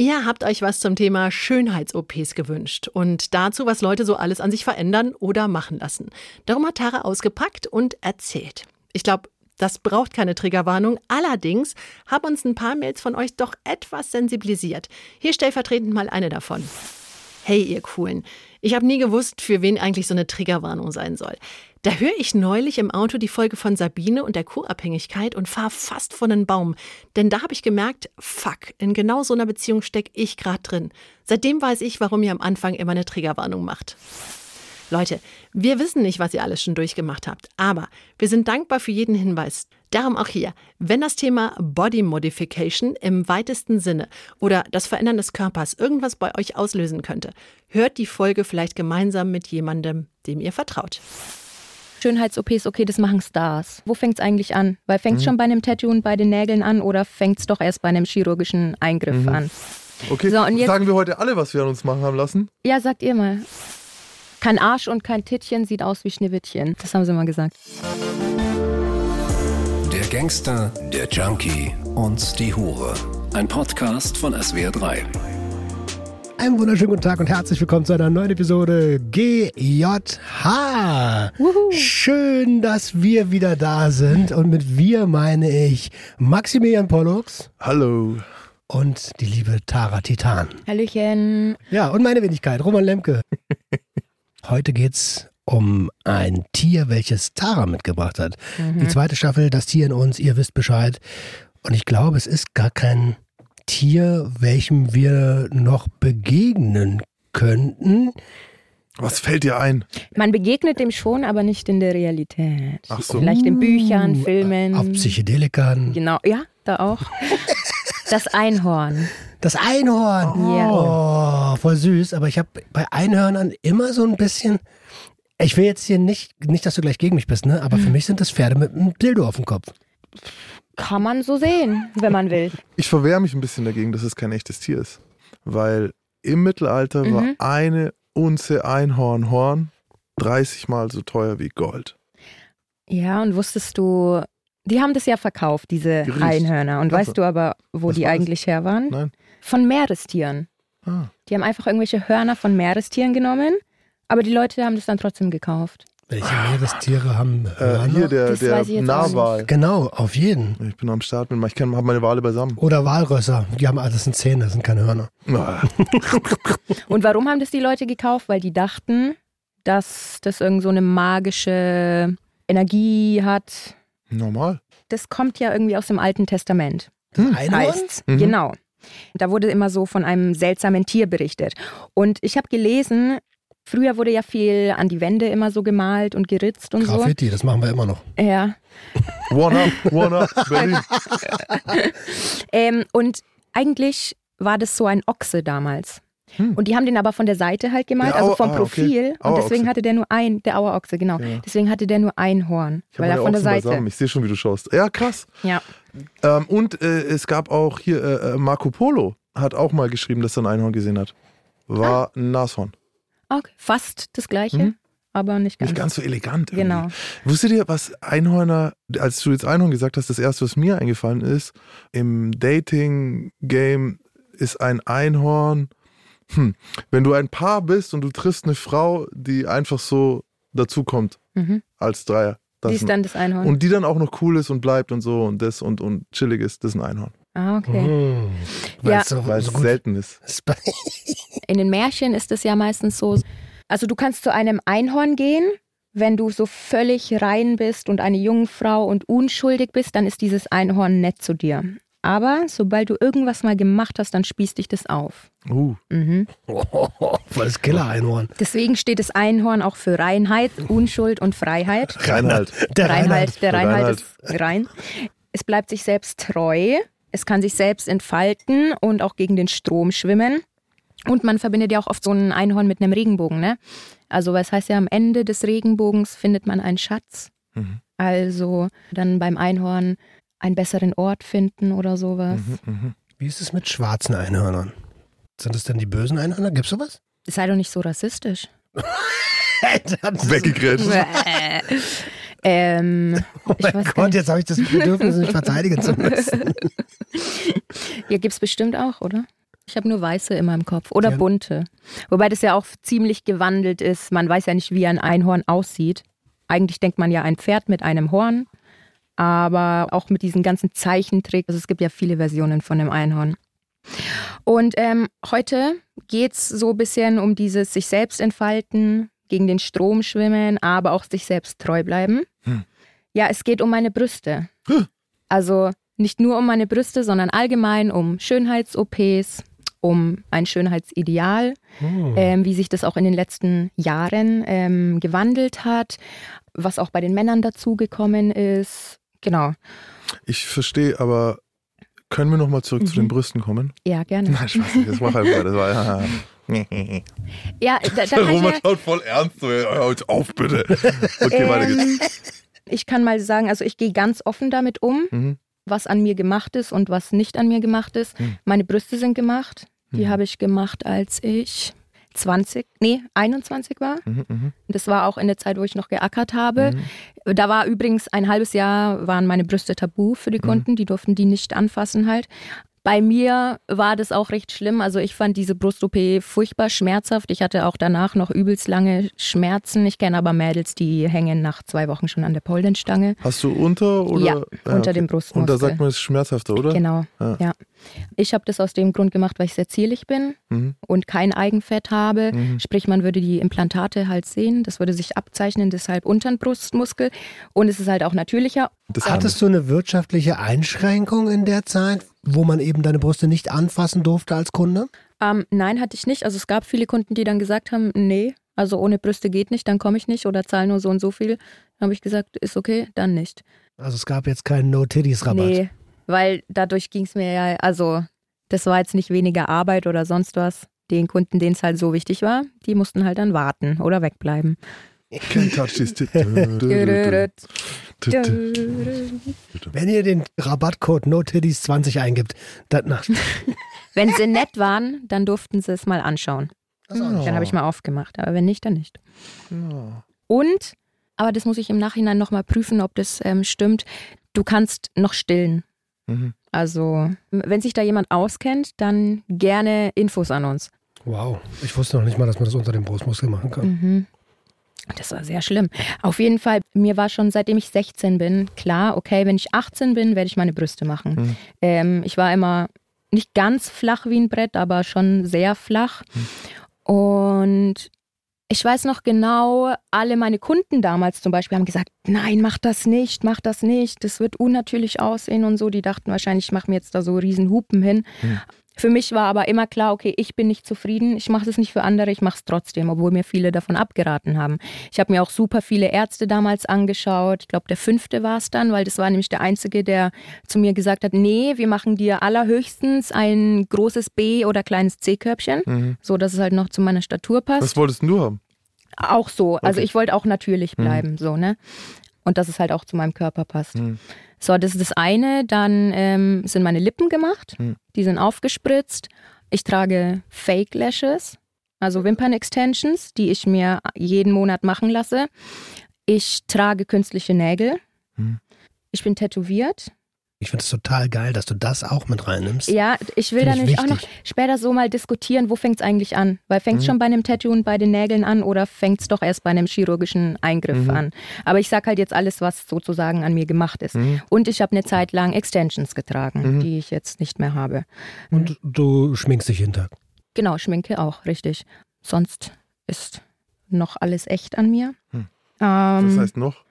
Ihr habt euch was zum Thema Schönheits-OPs gewünscht und dazu, was Leute so alles an sich verändern oder machen lassen. Darum hat Tara ausgepackt und erzählt. Ich glaube, das braucht keine Triggerwarnung. Allerdings haben uns ein paar Mails von euch doch etwas sensibilisiert. Hier stellvertretend mal eine davon. Hey, ihr Coolen. Ich habe nie gewusst, für wen eigentlich so eine Triggerwarnung sein soll. Da höre ich neulich im Auto die Folge von Sabine und der Co-Abhängigkeit und fahre fast von einen Baum. Denn da habe ich gemerkt, fuck, in genau so einer Beziehung stecke ich gerade drin. Seitdem weiß ich, warum ihr am Anfang immer eine Triggerwarnung macht. Leute, wir wissen nicht, was ihr alles schon durchgemacht habt, aber wir sind dankbar für jeden Hinweis. Darum auch hier, wenn das Thema Body Modification im weitesten Sinne oder das Verändern des Körpers irgendwas bei euch auslösen könnte, hört die Folge vielleicht gemeinsam mit jemandem, dem ihr vertraut. Schönheits-OPs, okay, das machen Stars. Wo fängt es eigentlich an? Weil fängt es mhm. schon bei einem Tattoo und bei den Nägeln an oder fängt es doch erst bei einem chirurgischen Eingriff mhm. an? Okay, so, jetzt, sagen wir heute alle, was wir an uns machen haben lassen? Ja, sagt ihr mal. Kein Arsch und kein Tittchen sieht aus wie Schneewittchen. Das haben sie mal gesagt. Gangster, der Junkie und die Hure. Ein Podcast von SWR3. Einen wunderschönen guten Tag und herzlich willkommen zu einer neuen Episode GJH. Wuhu. Schön, dass wir wieder da sind. Und mit wir meine ich Maximilian Pollux. Hallo. Und die liebe Tara Titan. Hallöchen. Ja, und meine Wenigkeit, Roman Lemke. Heute geht's um ein Tier, welches Tara mitgebracht hat. Mhm. Die zweite Staffel, das Tier in uns, ihr wisst Bescheid. Und ich glaube, es ist gar kein Tier, welchem wir noch begegnen könnten. Was fällt dir ein? Man begegnet dem schon, aber nicht in der Realität. Ach so. Vielleicht in Büchern, uh, Filmen. Auf Psychedelikern. Genau, ja, da auch. Das Einhorn. Das Einhorn. Oh, ja. oh voll süß. Aber ich habe bei Einhörnern immer so ein bisschen. Ich will jetzt hier nicht, nicht, dass du gleich gegen mich bist, ne? Aber für hm. mich sind das Pferde mit einem Dildo auf dem Kopf. Kann man so sehen, wenn man will. Ich verwehre mich ein bisschen dagegen, dass es kein echtes Tier ist. Weil im Mittelalter mhm. war eine Unze Einhornhorn 30 Mal so teuer wie Gold. Ja, und wusstest du, die haben das ja verkauft, diese Gericht. Einhörner. Und weißt du aber, wo die eigentlich her waren? Nein. Von Meerestieren. Ah. Die haben einfach irgendwelche Hörner von Meerestieren genommen, aber die Leute haben das dann trotzdem gekauft. Welche Meerestiere haben Hörner? Äh, hier der, der Narwal. Genau, auf jeden. Ich bin am Start mit, ich habe meine Wale beisammen. Oder Walrösser, die haben alles in Zähne, das sind keine Hörner. Und warum haben das die Leute gekauft? Weil die dachten, dass das irgend so eine magische Energie hat, Normal. Das kommt ja irgendwie aus dem Alten Testament. Hm. Heißt, mhm. genau. Da wurde immer so von einem seltsamen Tier berichtet. Und ich habe gelesen, früher wurde ja viel an die Wände immer so gemalt und geritzt und Graffiti, so. Graffiti, das machen wir immer noch. Ja. One up, one up, Berlin. ähm, und eigentlich war das so ein Ochse damals. Hm. Und die haben den aber von der Seite halt gemalt, also vom ah, Profil. Okay. Und deswegen hatte der nur ein, der Auerochse, genau. Ja. Deswegen hatte der nur ein Horn. Ich weil er von der Seite. Beisammen. Ich sehe schon, wie du schaust. Ja, krass. Ja. Ähm, und äh, es gab auch hier äh, äh, Marco Polo hat auch mal geschrieben, dass er ein Einhorn gesehen hat. War ah. ein Nashorn. Okay, fast das gleiche. Mhm. Aber nicht ganz. Nicht ganz so elegant. Irgendwie. Genau. Wusstet ihr, was Einhörner, als du jetzt Einhorn gesagt hast, das erste, was mir eingefallen ist, im Dating-Game ist ein Einhorn hm, wenn du ein Paar bist und du triffst eine Frau, die einfach so dazukommt mhm. als Dreier. die ist dann das Einhorn. Und die dann auch noch cool ist und bleibt und so und das und, und chillig ist, das ist ein Einhorn. Ah, okay. Ja. Weil es so selten ist. In den Märchen ist es ja meistens so, also du kannst zu einem Einhorn gehen, wenn du so völlig rein bist und eine Jungfrau und unschuldig bist, dann ist dieses Einhorn nett zu dir. Aber sobald du irgendwas mal gemacht hast, dann spießt dich das auf. Uh. Mhm. Oh, voll das Killer-Einhorn. Deswegen steht das Einhorn auch für Reinheit, Unschuld und Freiheit. Reinheit. Der Reinheit. Der Reinheit, Reinheit ist rein. Es bleibt sich selbst treu. Es kann sich selbst entfalten und auch gegen den Strom schwimmen. Und man verbindet ja auch oft so ein Einhorn mit einem Regenbogen, ne? Also, was heißt ja, am Ende des Regenbogens findet man einen Schatz. Mhm. Also, dann beim Einhorn einen besseren Ort finden oder sowas. Mhm, mh. Wie ist es mit schwarzen Einhörnern? Sind das denn die bösen Einhörner? Gibt's sowas? Sei doch nicht so rassistisch. Weggegrätscht. Ähm, oh mein Gott, jetzt habe ich das Bedürfnis, mich verteidigen zu müssen. ja, gibt's bestimmt auch, oder? Ich habe nur weiße in meinem Kopf oder Ja. bunte. Wobei das ja auch ziemlich gewandelt ist. Man weiß ja nicht, wie ein Einhorn aussieht. Eigentlich denkt man ja ein Pferd mit einem Horn, aber auch mit diesen ganzen Zeichentricks. Also es gibt ja viele Versionen von dem Einhorn. Und ähm, heute geht es so ein bisschen um dieses sich selbst entfalten, gegen den Strom schwimmen, aber auch sich selbst treu bleiben. Hm. Ja, es geht um meine Brüste. Also nicht nur um meine Brüste, sondern allgemein um Schönheits-OPs, um ein Schönheitsideal, Hm. ähm, wie sich das auch in den letzten Jahren ähm, gewandelt hat, was auch bei den Männern dazugekommen ist. Genau. Ich verstehe, aber können wir nochmal zurück zu den Mhm. Brüsten kommen? Ja, gerne. Nein, Spaß, das mach einfach. Das war ja. Ja, da, da Roman ja, schaut voll ernst. So, hör uns auf, bitte. Okay, weiter geht's. ähm, ich kann mal sagen, also ich gehe ganz offen damit um, Mhm. was an mir gemacht ist und was nicht an mir gemacht ist. Mhm. Meine Brüste sind gemacht. Die Mhm. habe ich gemacht, als ich 20, nee, 21 war. Mhm, mhm, Das war auch in der Zeit, wo ich noch geackert habe. mhm. Da war übrigens ein halbes Jahr waren meine Brüste tabu für die Mhm. Kunden, die durften die nicht anfassen halt. Bei mir war das auch recht schlimm. Also ich fand diese Brust-OP furchtbar schmerzhaft. Ich hatte auch danach noch übelst lange Schmerzen. Ich kenne aber Mädels, die hängen nach zwei Wochen schon an der Pollenstange. Hast du unter oder? Ja, unter dem Brustmuskel. Und da sagt man, es ist schmerzhafter, oder? Genau, Ja. ja. Ich habe das aus dem Grund gemacht, weil ich sehr zierlich bin Mhm. und kein Eigenfett habe. Mhm. Sprich, man würde die Implantate halt sehen. Das würde sich abzeichnen, deshalb unter den Brustmuskel. Und es ist halt auch natürlicher. Das Hattest du eine wirtschaftliche Einschränkung in der Zeit, wo man eben deine Brüste nicht anfassen durfte als Kunde? Ähm, nein, hatte ich nicht. Also es gab viele Kunden, die dann gesagt haben, nee, also ohne Brüste geht nicht, dann komme ich nicht oder zahle nur so und so viel. Dann habe ich gesagt, ist okay, dann nicht. Also es gab jetzt keinen No-Titties-Rabatt. Nee, weil dadurch ging es mir ja, also das war jetzt nicht weniger Arbeit oder sonst was. Den Kunden, denen es halt so wichtig war, die mussten halt dann warten oder wegbleiben. Can't touch this. Wenn ihr den Rabattcode No-Titties20 eingibt, dann Wenn sie nett waren, dann durften sie es mal anschauen. Ja. Dann habe ich mal aufgemacht, aber wenn nicht, dann nicht. Ja. Und, aber das muss ich im Nachhinein nochmal prüfen, ob das ähm, stimmt, du kannst noch stillen. Mhm. Also, wenn sich da jemand auskennt, dann gerne Infos an uns. wow. Ich wusste noch nicht mal, dass man das unter dem Brustmuskel machen kann. Mhm. Das war sehr schlimm. Auf jeden Fall, mir war schon seitdem ich 16 bin klar, okay, wenn ich 18 bin, werde ich meine Brüste machen. Mhm. Ähm, ich war immer nicht ganz flach wie ein Brett, aber schon sehr flach. Und ich weiß noch genau, alle meine Kunden damals zum Beispiel haben gesagt, nein, mach das nicht, mach das nicht, das wird unnatürlich aussehen und so. Die dachten wahrscheinlich, ich mache mir jetzt da so riesen Hupen hin. Hm. Für mich war aber immer klar, okay, ich bin nicht zufrieden, ich mache es nicht für andere, ich mache es trotzdem, obwohl mir viele davon abgeraten haben. Ich habe mir auch super viele Ärzte damals angeschaut. Ich glaube, der fünfte war es dann, weil das war nämlich der einzige, der zu mir gesagt hat, nee, wir machen dir allerhöchstens ein großes B- oder kleines C-Körbchen, Mhm. so dass es halt noch zu meiner Statur passt. Was wolltest du haben? Auch so. Also Okay. ich wollte auch natürlich Mhm. bleiben, so, ne? Und dass es halt auch zu meinem Körper passt. Mhm. So, das ist das eine. Dann ähm, sind meine Lippen gemacht. Mhm. Die sind aufgespritzt. Ich trage Fake Lashes, also Wimpern-Extensions, die ich mir jeden Monat machen lasse. Ich trage künstliche Nägel. Mhm. Ich bin tätowiert. Ich finde es total geil, dass du das auch mit reinnimmst. Ja, ich will da ich nämlich auch noch später so mal diskutieren, wo fängt es eigentlich an? Weil fängt es Mhm. schon bei einem Tattoo und bei den Nägeln an oder fängt es doch erst bei einem chirurgischen Eingriff Mhm. an? Aber ich sag halt jetzt alles, was sozusagen an mir gemacht ist. Mhm. Und ich habe eine Zeit lang Extensions getragen, Mhm. die ich jetzt nicht mehr habe. Und du schminkst dich jeden Tag. Genau, Schminke auch, richtig. Sonst ist noch alles echt an mir. Hm. Ähm, Was heißt noch?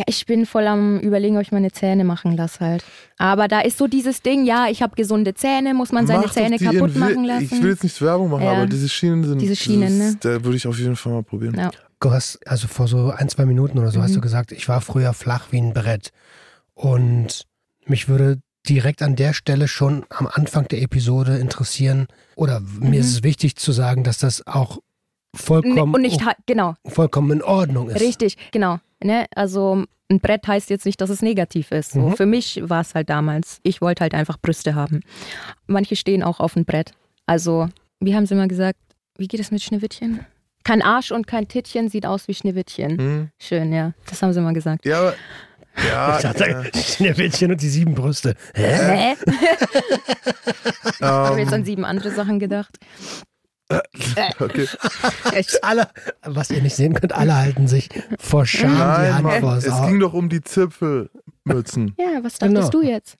Ja, ich bin voll am überlegen, ob ich meine Zähne machen lasse halt. Aber da ist so dieses Ding, ja, ich habe gesunde Zähne, muss man seine Mach doch Zähne die kaputt machen lassen? Ich will jetzt nicht Werbung machen, Ja. aber diese Schienen sind. Diese Schienen, das, ne? Da würde ich auf jeden Fall mal probieren. Ja. Du hast, also vor so ein, zwei Minuten oder so hast Mhm. du gesagt, ich war früher flach wie ein Brett. Und mich würde direkt an der Stelle schon am Anfang der Episode interessieren, oder mir Mhm. ist es wichtig zu sagen, dass das auch vollkommen, und nicht, genau, vollkommen in Ordnung ist. richtig, genau. Ne? Also ein Brett heißt jetzt nicht, dass es negativ ist. So, Mhm. Für mich war es halt damals. Ich wollte halt einfach Brüste haben. Manche stehen auch auf dem Brett. Also, wie haben sie mal gesagt, wie geht es mit Schneewittchen? Kein Arsch und kein Tittchen sieht aus wie Schneewittchen. Hm? Schön, ja. Das haben sie mal gesagt. Ja, aber Ja, Ich dachte, die Schneewittchen und die sieben Brüste. Hä? Hä? Ich habe jetzt ähm, an sieben andere Sachen gedacht. okay. Echt? Alle, was ihr nicht sehen könnt, alle halten sich vor Scham die Nein, Hand Mann, vors es ging doch um die Zipfelmützen. Ja, was dachtest Genau. du jetzt?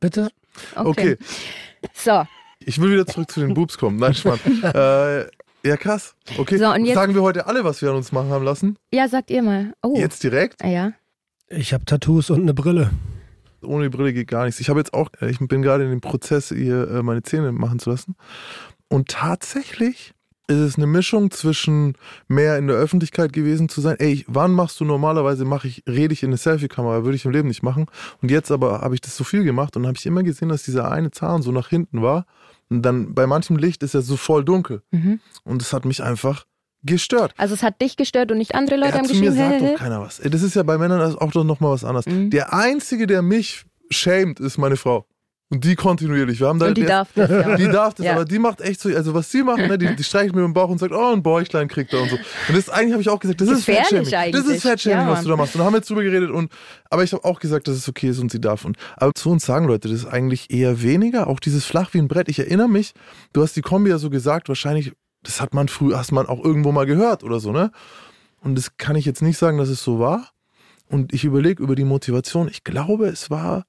Bitte? Okay, So, ich will wieder zurück zu den Boobs kommen. Nein, Schmarrn. äh, ja, krass. Okay, So, und jetzt- sagen wir heute alle, was wir an uns machen haben lassen? ja, sagt ihr mal. Oh, Jetzt direkt? Ah, ja. Ich habe Tattoos und eine Brille. Ohne die Brille geht gar nichts. Ich habe jetzt auch, äh, ich bin gerade in dem Prozess, ihr äh, meine Zähne machen zu lassen. Und tatsächlich ist es eine Mischung zwischen mehr in der Öffentlichkeit gewesen zu sein. Ey, ich- wann machst du normalerweise, mache ich, rede ich in eine Selfie-Kamera, würde ich im Leben nicht machen. Und jetzt aber habe ich das so viel gemacht und habe ich immer gesehen, dass dieser eine Zahn so nach hinten war. Und dann bei manchem Licht ist er so voll dunkel. Mhm. Und es hat mich einfach gestört. Also es hat dich gestört und nicht andere Leute ja, haben zu mir geschrieben. sagt hä, hä, doch keiner was. Das ist ja bei Männern auch doch nochmal was anderes. Mhm. Der Einzige, der mich schämt, ist meine Frau. Und die kontinuierlich. Wir haben da Und die jetzt- darf das, ja. die darf das, Ja. aber die macht echt so, also was sie macht, ne, die, die streicht mir im Bauch und sagt, oh, ein Bäuchlein kriegt er und so. Und das eigentlich habe ich auch gesagt, das ist Fatshaming. Das eigentlich. ist Fatshaming, Ja, was du da machst. Und da haben wir jetzt drüber geredet und, aber ich habe auch gesagt, dass es okay ist und sie darf. Und, aber zu uns sagen Leute, das ist eigentlich eher weniger, auch dieses flach wie ein Brett. Ich erinnere mich, du hast die Kombi ja so gesagt, wahrscheinlich, das hat man früh, hast man auch irgendwo mal gehört oder so, ne? Und das kann ich jetzt nicht sagen, dass es so war. Und ich überlege über die Motivation. Ich glaube, es war,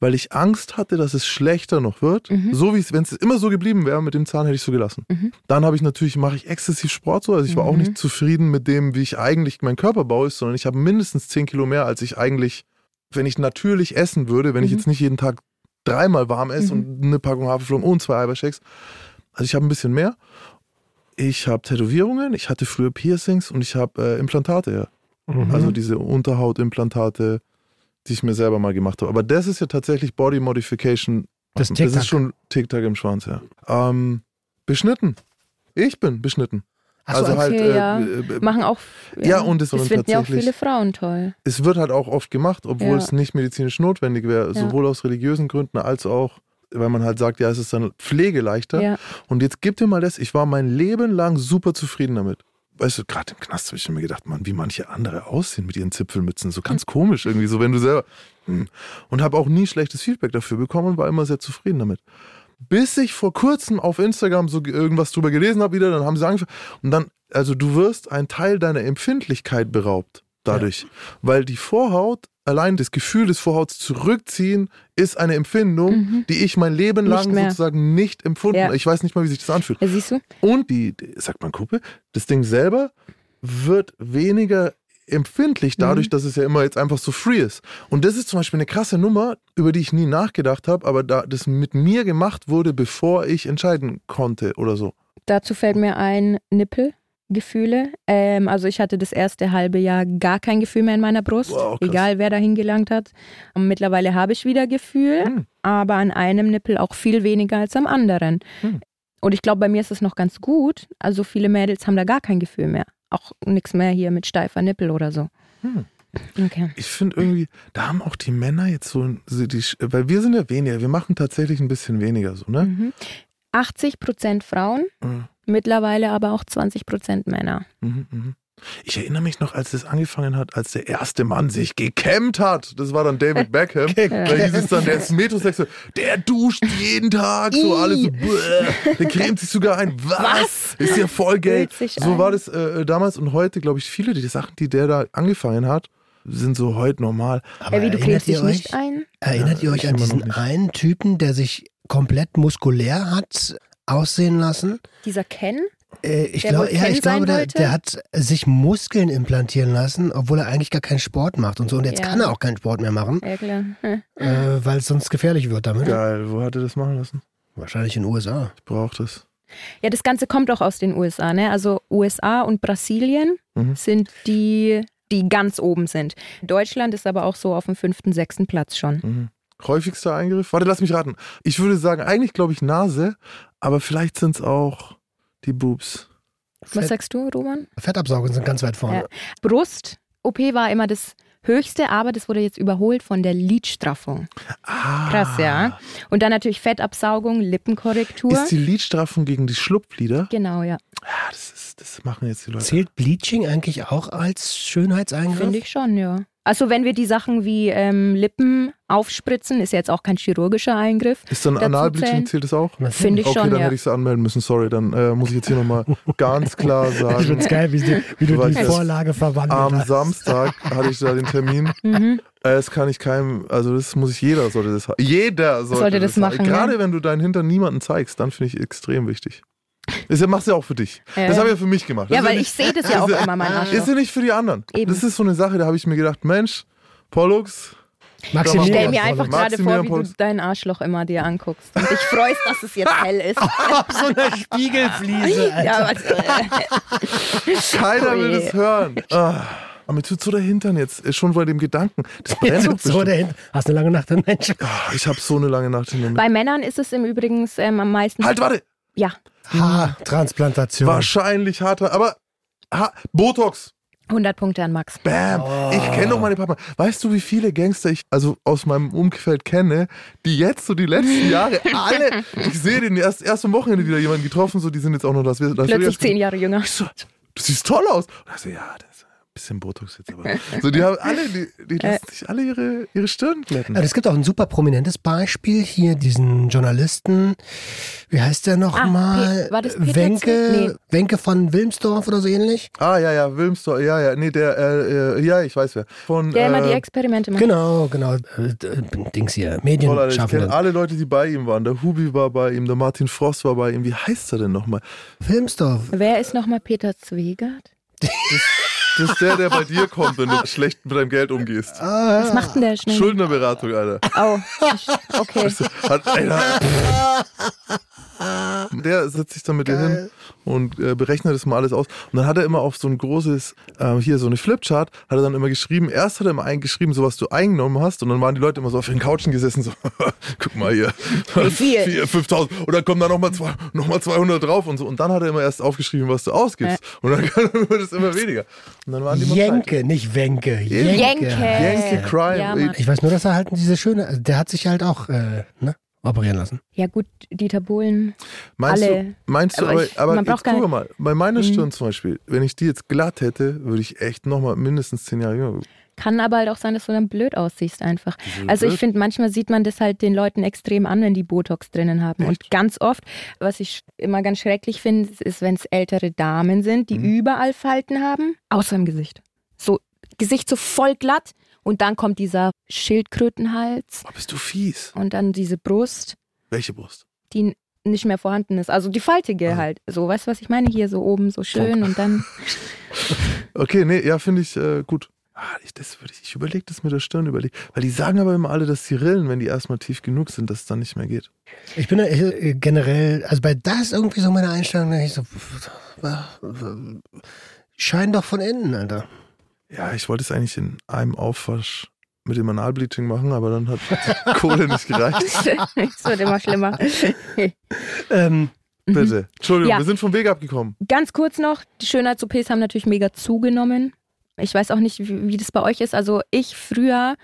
weil ich Angst hatte, dass es schlechter noch wird. Mhm. So wie es, wenn es immer so geblieben wäre, mit dem Zahn hätte ich so gelassen. Mhm. Dann habe ich natürlich, mache ich exzessiv Sport so. Also ich war auch Mhm. nicht zufrieden mit dem, wie ich eigentlich mein Körperbau ist, sondern ich habe mindestens 10 Kilo mehr, als ich eigentlich, wenn ich natürlich essen würde, wenn ich Mhm. jetzt nicht jeden Tag dreimal warm esse Mhm. und eine Packung Haferflocken und zwei Eiweißshakes. Also ich habe ein bisschen mehr. Ich habe Tätowierungen, ich hatte früher Piercings und ich habe äh, Implantate, ja. Mhm. Also diese Unterhautimplantate, die ich mir selber mal gemacht habe. Aber das ist ja tatsächlich Body Modification. Das das ist schon Tic-Tac im Schwanz, ja. Ähm, beschnitten. Ich bin beschnitten. Ach so, also halt, okay, äh, ja. äh, Machen auch. Ja, und es finden ja auch viele Frauen toll. es wird halt auch oft gemacht, obwohl Ja. es nicht medizinisch notwendig wäre, Ja. sowohl aus religiösen Gründen als auch, weil man halt sagt, ja, es ist dann pflegeleichter. Ja. Und jetzt gib dir mal das, ich war mein Leben lang super zufrieden damit. Weißt du, gerade im Knast habe ich mir gedacht, Mann, wie manche andere aussehen mit ihren Zipfelmützen. So ganz komisch irgendwie, so wenn du selber. Hm. Und habe auch nie schlechtes Feedback dafür bekommen und war immer sehr zufrieden damit. Bis ich vor kurzem auf Instagram so ge- irgendwas drüber gelesen habe wieder, dann haben sie angefangen. Und dann, also du wirst einen Teil deiner Empfindlichkeit beraubt dadurch. Weil die Vorhaut, allein das Gefühl des Vorhauts zurückziehen, ist eine Empfindung, Mhm. die ich mein Leben Nicht lang mehr. sozusagen nicht empfunden Ja. Ich weiß nicht mal, wie sich das anfühlt. Ja, siehst du? Und die, sagt man Kuppe, das Ding selber wird weniger empfindlich dadurch, Mhm. dass es ja immer jetzt einfach so free ist. Und das ist zum Beispiel eine krasse Nummer, über die ich nie nachgedacht habe, aber da das mit mir gemacht wurde, bevor ich entscheiden konnte oder so. Dazu fällt mir ein Nippelgefühle. Ähm, also ich hatte das erste halbe Jahr gar kein Gefühl mehr in meiner Brust, Wow, egal wer da hingelangt hat. Und mittlerweile habe ich wieder Gefühl, Hm. aber an einem Nippel auch viel weniger als am anderen. Hm. Und ich glaube, bei mir ist es noch ganz gut. Also viele Mädels haben da gar kein Gefühl mehr. Auch nichts mehr hier mit steifer Nippel oder so. Hm. Okay. Ich finde irgendwie, da haben auch die Männer jetzt so, so die, weil wir sind ja weniger, wir machen tatsächlich ein bisschen weniger so, ne? Mhm. 80 Prozent Frauen, Mhm. Mittlerweile aber auch 20 Prozent Männer. Mhm, mhm. Ich erinnere mich noch, als es angefangen hat, als der erste Mann sich gekämmt hat. Das war dann David Beckham. Da hieß es dann, der ist metrosexuell. Der duscht jeden Tag. So Ih. alle so, bäh. der cremt sich sogar ein. Was? Ist ja voll gay. So ein. war das äh, damals und heute, glaube ich, viele die Sachen, die der da angefangen hat, sind so heute normal. Aber Äh, wie, du erinnert ihr dich euch, nicht ein? Erinnert ihr Ja, euch ich an diesen einen Typen, der sich komplett muskulär hat aussehen lassen? Dieser Ken? Äh, ich, Der glaub, ja, Ken ich glaube, der, der hat sich Muskeln implantieren lassen, obwohl er eigentlich gar keinen Sport macht und so. Und jetzt Ja. kann er auch keinen Sport mehr machen, Ja, klar. Hm. äh, weil es sonst gefährlich wird damit. Geil. Wo hat er das machen lassen? Wahrscheinlich in den USA. Ich brauche das. Ja, das Ganze kommt auch aus den USA, ne? Also USA und Brasilien Mhm. sind die, die ganz oben sind. Deutschland ist aber auch so auf dem fünften, sechsten Platz schon. Mhm. Häufigster Eingriff? Warte, lass mich raten. Ich würde sagen, eigentlich glaube ich Nase, aber vielleicht sind es auch die Boobs. Was Fett, sagst du, Roman? Fettabsaugen sind ganz weit vorne. Ja. Brust, OP war immer das höchste, aber das wurde jetzt überholt von der Lidstraffung. Ah. Krass, ja. Und dann natürlich Fettabsaugung, Lippenkorrektur. Ist die Lidstraffung gegen die Schlupflider? genau, ja. Ja, das, ist, das machen jetzt die Leute. Zählt Bleaching eigentlich auch als Schönheitseingriff? Finde ich schon, ja. Also wenn wir die Sachen wie ähm, Lippen aufspritzen, ist ja jetzt auch kein chirurgischer Eingriff. Ist dann Analbleaching, zählt das auch? Finde ich okay, schon, dann ja. hätte ich es anmelden müssen, sorry. Dann äh, muss ich jetzt hier nochmal ganz klar sagen. Ich find's geil, wie, die, wie du die Vorlage verwandelt Am hast. Samstag hatte ich da den Termin. Mhm. Äh, Das kann ich keinem, also das muss ich, jeder sollte das haben. Jeder sollte, Sollte das haben. machen, Gerade ja. wenn du deinen Hintern niemanden zeigst, dann finde ich extrem wichtig. Das machst du ja auch für dich. Ja, das ja. habe ich ja für mich gemacht. Ja, das ist weil nicht, ich sehe das ja auch ist ja- immer, mein Ist Arschloch. ja nicht für die anderen. Eben. Das ist so eine Sache, da habe ich mir gedacht, Mensch, Pollux, Maximilian Stell mir einfach gerade vor, wie du dein Arschloch immer dir anguckst und dich freust, dass es jetzt hell ist. so eine Spiegelfliese, Alter. ja, was, äh, keiner will das hören. Ah, aber mir tut so der Hintern jetzt, äh, schon bei dem Gedanken. Das brennt doch so bestimmt. dahin. Hast eine lange Nacht, Mensch. Ah, Ich habe so eine lange Nacht hinter mir. bei Männern ist es im Übrigen ähm, am meisten. Halt, warte! Ja, Haartransplantation. Wahrscheinlich harter, aber ha Botox. 100 Punkte an Max. Bam. Ich kenne doch meine Papa. Weißt du, wie viele Gangster ich also aus meinem Umfeld kenne, die jetzt so die letzten Jahre alle, ich sehe den erst, erst am Wochenende wieder jemanden getroffen, so die sind jetzt auch noch das. das Plötzlich zehn Jahre jünger. Ich so, du siehst toll aus. Und ich so, ja, das bisschen Botox jetzt aber. So, die haben alle, die, die lassen sich alle ihre, ihre Stirn glätten. Also es gibt auch ein super prominentes Beispiel hier, diesen Journalisten, wie heißt der nochmal? Pe- war das Peter Wenke? Nee. Wenke von Wilmsdorf oder so ähnlich? Ah, ja, ja, Wilmsdorf, ja, ja, nee, der, äh, äh, ja, ich weiß wer. Von, Der immer die äh, Experimente macht. Genau, genau. Äh, Dings hier, Voll, Alter, ich kenne alle Leute, die bei ihm waren. Der Hubi war bei ihm, der Martin Frost war bei ihm. Wie heißt er denn nochmal? Wilmsdorf. Wer ist nochmal Peter Zwegert? Das ist der, der bei dir kommt, wenn du schlecht mit deinem Geld umgehst. Was macht denn der schnell? Schuldnerberatung, Alter. Oh, okay. Hat, Alter. Der setzt sich dann mit dir hin und äh, berechnet das mal alles aus. Und dann hat er immer auf so ein großes, äh, hier so eine Flipchart, hat er dann immer geschrieben, erst hat er immer eingeschrieben, so was du eingenommen hast. Und dann waren die Leute immer so auf den Couchen gesessen, so, guck mal hier. Wie viel? 4, 5000. Und dann kommen da nochmal noch mal 200 drauf und so. Und dann hat er immer erst aufgeschrieben, was du ausgibst. Und dann wird es immer weniger. Und dann waren die. Jenke, nicht Wenke. Jenke. Jenke. Yankee Crime. Ja. Ich weiß nur, dass er halt diese schöne, der hat sich halt auch äh, ne, operieren lassen. Ja gut, Dieter Bohlen. Meinst Alle. du, meinst du Aber ich- aber man jetzt guck mal, bei meiner Mhm. Stirn zum Beispiel, wenn ich die jetzt glatt hätte, würde ich echt nochmal mindestens zehn Jahre jünger. Kann aber halt auch sein, dass du dann blöd aussiehst einfach. Also ich finde, manchmal sieht man das halt den Leuten extrem an, wenn die Botox drinnen haben. Und ganz oft, was ich immer ganz schrecklich finde, ist, wenn es ältere Damen sind, die Mhm. überall Falten haben, außer im Gesicht. So, Gesicht so voll glatt und dann kommt dieser Schildkrötenhals Oh, bist du fies. und dann diese Brust, Welche Brust? die nicht mehr vorhanden ist. Also die faltige Ah. halt. So, weißt du, was ich meine? Hier so oben so schön und dann. Okay, nee, ja, finde ich äh, gut. Ah, ich, das würde ich, ich überlege das mit der Stirn, überleg. Weil die sagen aber immer alle, dass die Rillen, wenn die erstmal tief genug sind, dass es dann nicht mehr geht. Ich bin äh, generell, also bei das irgendwie so meine Einstellung, ich so, scheint doch von innen, Alter. Ja, ich wollte es eigentlich in einem Aufwasch mit dem Analbleaching machen, aber dann hat die Kohle nicht gereicht. Es wird immer schlimmer. Ähm, Bitte. Entschuldigung, Ja. wir sind vom Weg abgekommen. Ganz kurz noch, die Schönheits-OPs haben natürlich mega zugenommen. Ich weiß auch nicht, wie, wie das bei euch ist. Also ich früher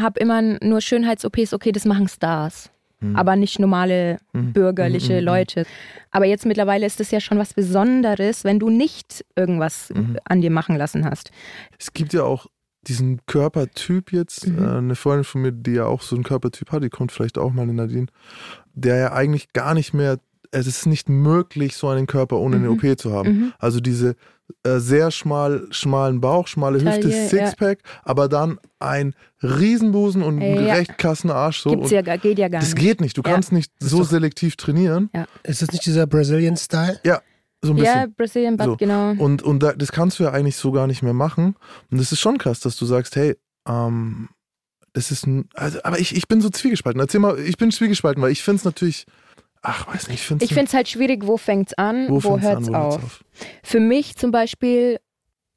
habe immer nur Schönheits-OPs, okay, das machen Stars. Mhm. Aber nicht normale Mhm. bürgerliche Mhm, mhm, Leute. Aber jetzt mittlerweile ist es ja schon was Besonderes, wenn du nicht irgendwas Mhm. an dir machen lassen hast. Es gibt ja auch diesen Körpertyp jetzt, Mhm. äh, eine Freundin von mir, die ja auch so einen Körpertyp hat, die kommt vielleicht auch mal in Nadine, der ja eigentlich gar nicht mehr, es ist nicht möglich, so einen Körper ohne eine Mhm. OP zu haben. Mhm. Also diese äh, sehr schmal, schmalen Bauch, schmale Hüfte, Taille, Sixpack, aber dann ein Riesenbusen und einen Äh, ja. recht krassen Arsch. So. Gibt's ja, gar- geht ja gar das nicht. geht nicht. Du Ja. kannst nicht so doch- selektiv trainieren. ist das nicht dieser Brazilian-Style? So ein bisschen. Ja, Brazilian Butt, So. genau. Und, und da, das kannst du ja eigentlich so gar nicht mehr machen. Und das ist schon krass, dass du sagst, hey, ähm, das ist ein, also, aber ich, ich bin so zwiegespalten. Erzähl mal, ich bin zwiegespalten, weil ich finde es natürlich, ach, weiß nicht, ich finde es. Ich finde es halt schwierig, wo fängt's an, wo, fängt's hört's an, wo hört's auf. Für mich zum Beispiel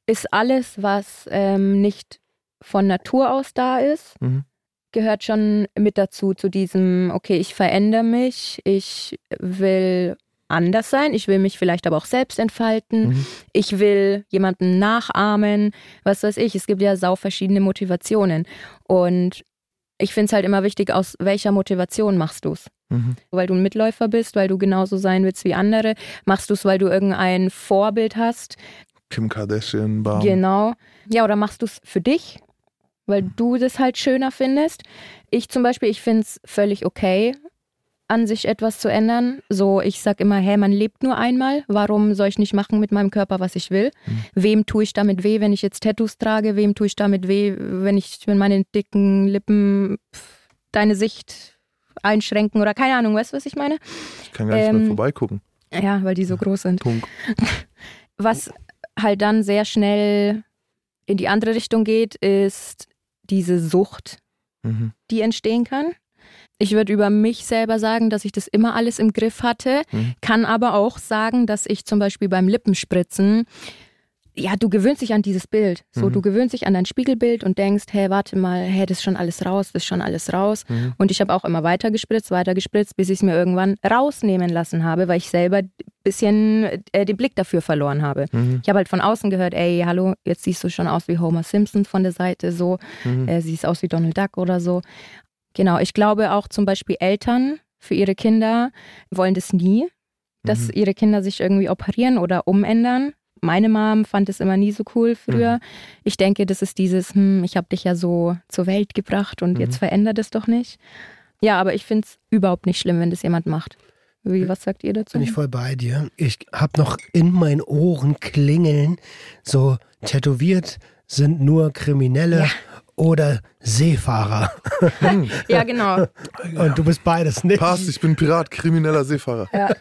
ist alles, was ähm, nicht von Natur aus da ist, Mhm. gehört schon mit dazu, zu diesem, okay, ich verändere mich, ich will anders sein, ich will mich vielleicht aber auch selbst entfalten, Mhm. ich will jemanden nachahmen, was weiß ich, es gibt ja sau verschiedene Motivationen und ich finde es halt immer wichtig, aus welcher Motivation machst du es? Mhm. weil du ein Mitläufer bist, weil du genauso sein willst wie andere? Machst du es, weil du irgendein Vorbild hast? Kim Kardashian, Bam. Genau. Ja, oder machst du es für dich? weil du das halt schöner findest. Ich zum Beispiel, ich finde es völlig okay, an sich etwas zu ändern. So, ich sag immer, hey, man lebt nur einmal. Warum soll ich nicht machen mit meinem Körper, was ich will? Mhm. Wem tue ich damit weh, wenn ich jetzt Tattoos trage? Wem tue ich damit weh, wenn ich mit meinen dicken Lippen deine Sicht einschränken oder keine Ahnung, weißt du, was ich meine? Ich kann gar nicht ähm, mehr vorbeigucken. Ja, weil die so groß sind. Punkt. Was halt dann sehr schnell in die andere Richtung geht, ist diese Sucht, mhm. die entstehen kann. Ich würde über mich selber sagen, dass ich das immer alles im Griff hatte, mhm. kann aber auch sagen, dass ich zum Beispiel beim Lippenspritzen ja, du gewöhnst dich an dieses Bild. So, mhm. du gewöhnst dich an dein Spiegelbild und denkst, hey, warte mal, hey, das ist schon alles raus, das ist schon alles raus. Mhm. Und ich habe auch immer weiter gespritzt, weiter gespritzt, bis ich es mir irgendwann rausnehmen lassen habe, weil ich selber ein bisschen äh, den Blick dafür verloren habe. Mhm. Ich habe halt von außen gehört, ey, hallo, jetzt siehst du schon aus wie Homer Simpson von der Seite, so, mhm. äh, siehst aus wie Donald Duck oder so. Genau, ich glaube auch zum Beispiel Eltern für ihre Kinder wollen das nie, dass mhm. ihre Kinder sich irgendwie operieren oder umändern meine Mom fand es immer nie so cool früher. Mhm. Ich denke, das ist dieses, hm, ich habe dich ja so zur Welt gebracht und mhm. jetzt verändert es doch nicht. Ja, aber ich finde es überhaupt nicht schlimm, wenn das jemand macht. Wie, was sagt ihr dazu? Bin ich voll bei dir. Ich habe noch in meinen Ohren klingeln, so tätowiert sind nur Kriminelle ja oder Seefahrer. Hm. ja, genau. Und du bist beides nicht. Passt, ich bin Pirat, krimineller Seefahrer. Ja.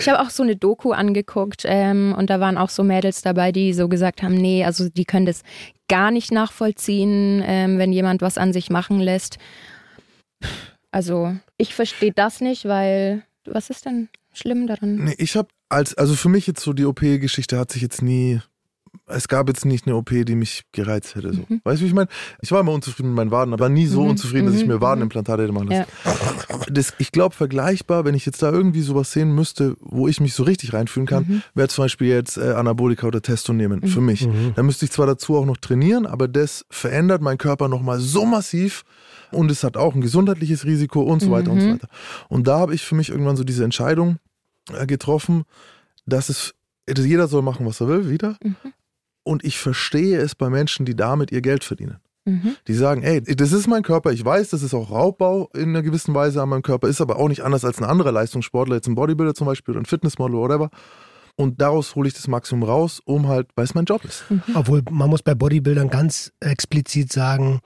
Ich habe auch so eine Doku angeguckt ähm, und da waren auch so Mädels dabei, die so gesagt haben, nee, also die können das gar nicht nachvollziehen, ähm, wenn jemand was an sich machen lässt. Also ich verstehe das nicht, weil was ist denn schlimm daran? Nee, ich habe als, also für mich jetzt so die OP-Geschichte hat sich jetzt nie es gab jetzt nicht eine OP, die mich gereizt hätte. So. Mhm. Weißt du, wie ich meine? Ich war immer unzufrieden mit meinen Waden, aber nie so mhm. unzufrieden, dass ich mhm. mir Wadenimplantate hätte machen lassen. Ja. Das, ich glaube, vergleichbar, wenn ich jetzt da irgendwie sowas sehen müsste, wo ich mich so richtig reinfühlen kann, mhm. wäre zum Beispiel jetzt äh, Anabolika oder Testo nehmen, für mhm. mich. Mhm. Da müsste ich zwar dazu auch noch trainieren, aber das verändert meinen Körper nochmal so massiv und es hat auch ein gesundheitliches Risiko und so weiter und so weiter. Und da habe ich für mich irgendwann so diese Entscheidung äh, getroffen, dass es jeder soll machen, was er will, wieder. Mhm. Und ich verstehe es bei Menschen, die damit ihr Geld verdienen. Mhm. Die sagen, ey, das ist mein Körper, ich weiß, das ist auch Raubbau in einer gewissen Weise an meinem Körper, ist aber auch nicht anders als ein anderer Leistungssportler, jetzt ein Bodybuilder zum Beispiel oder ein Fitnessmodel oder whatever. Und daraus hole ich das Maximum raus, um halt, weil es mein Job ist. Mhm. Obwohl man muss bei Bodybuildern ganz explizit sagen,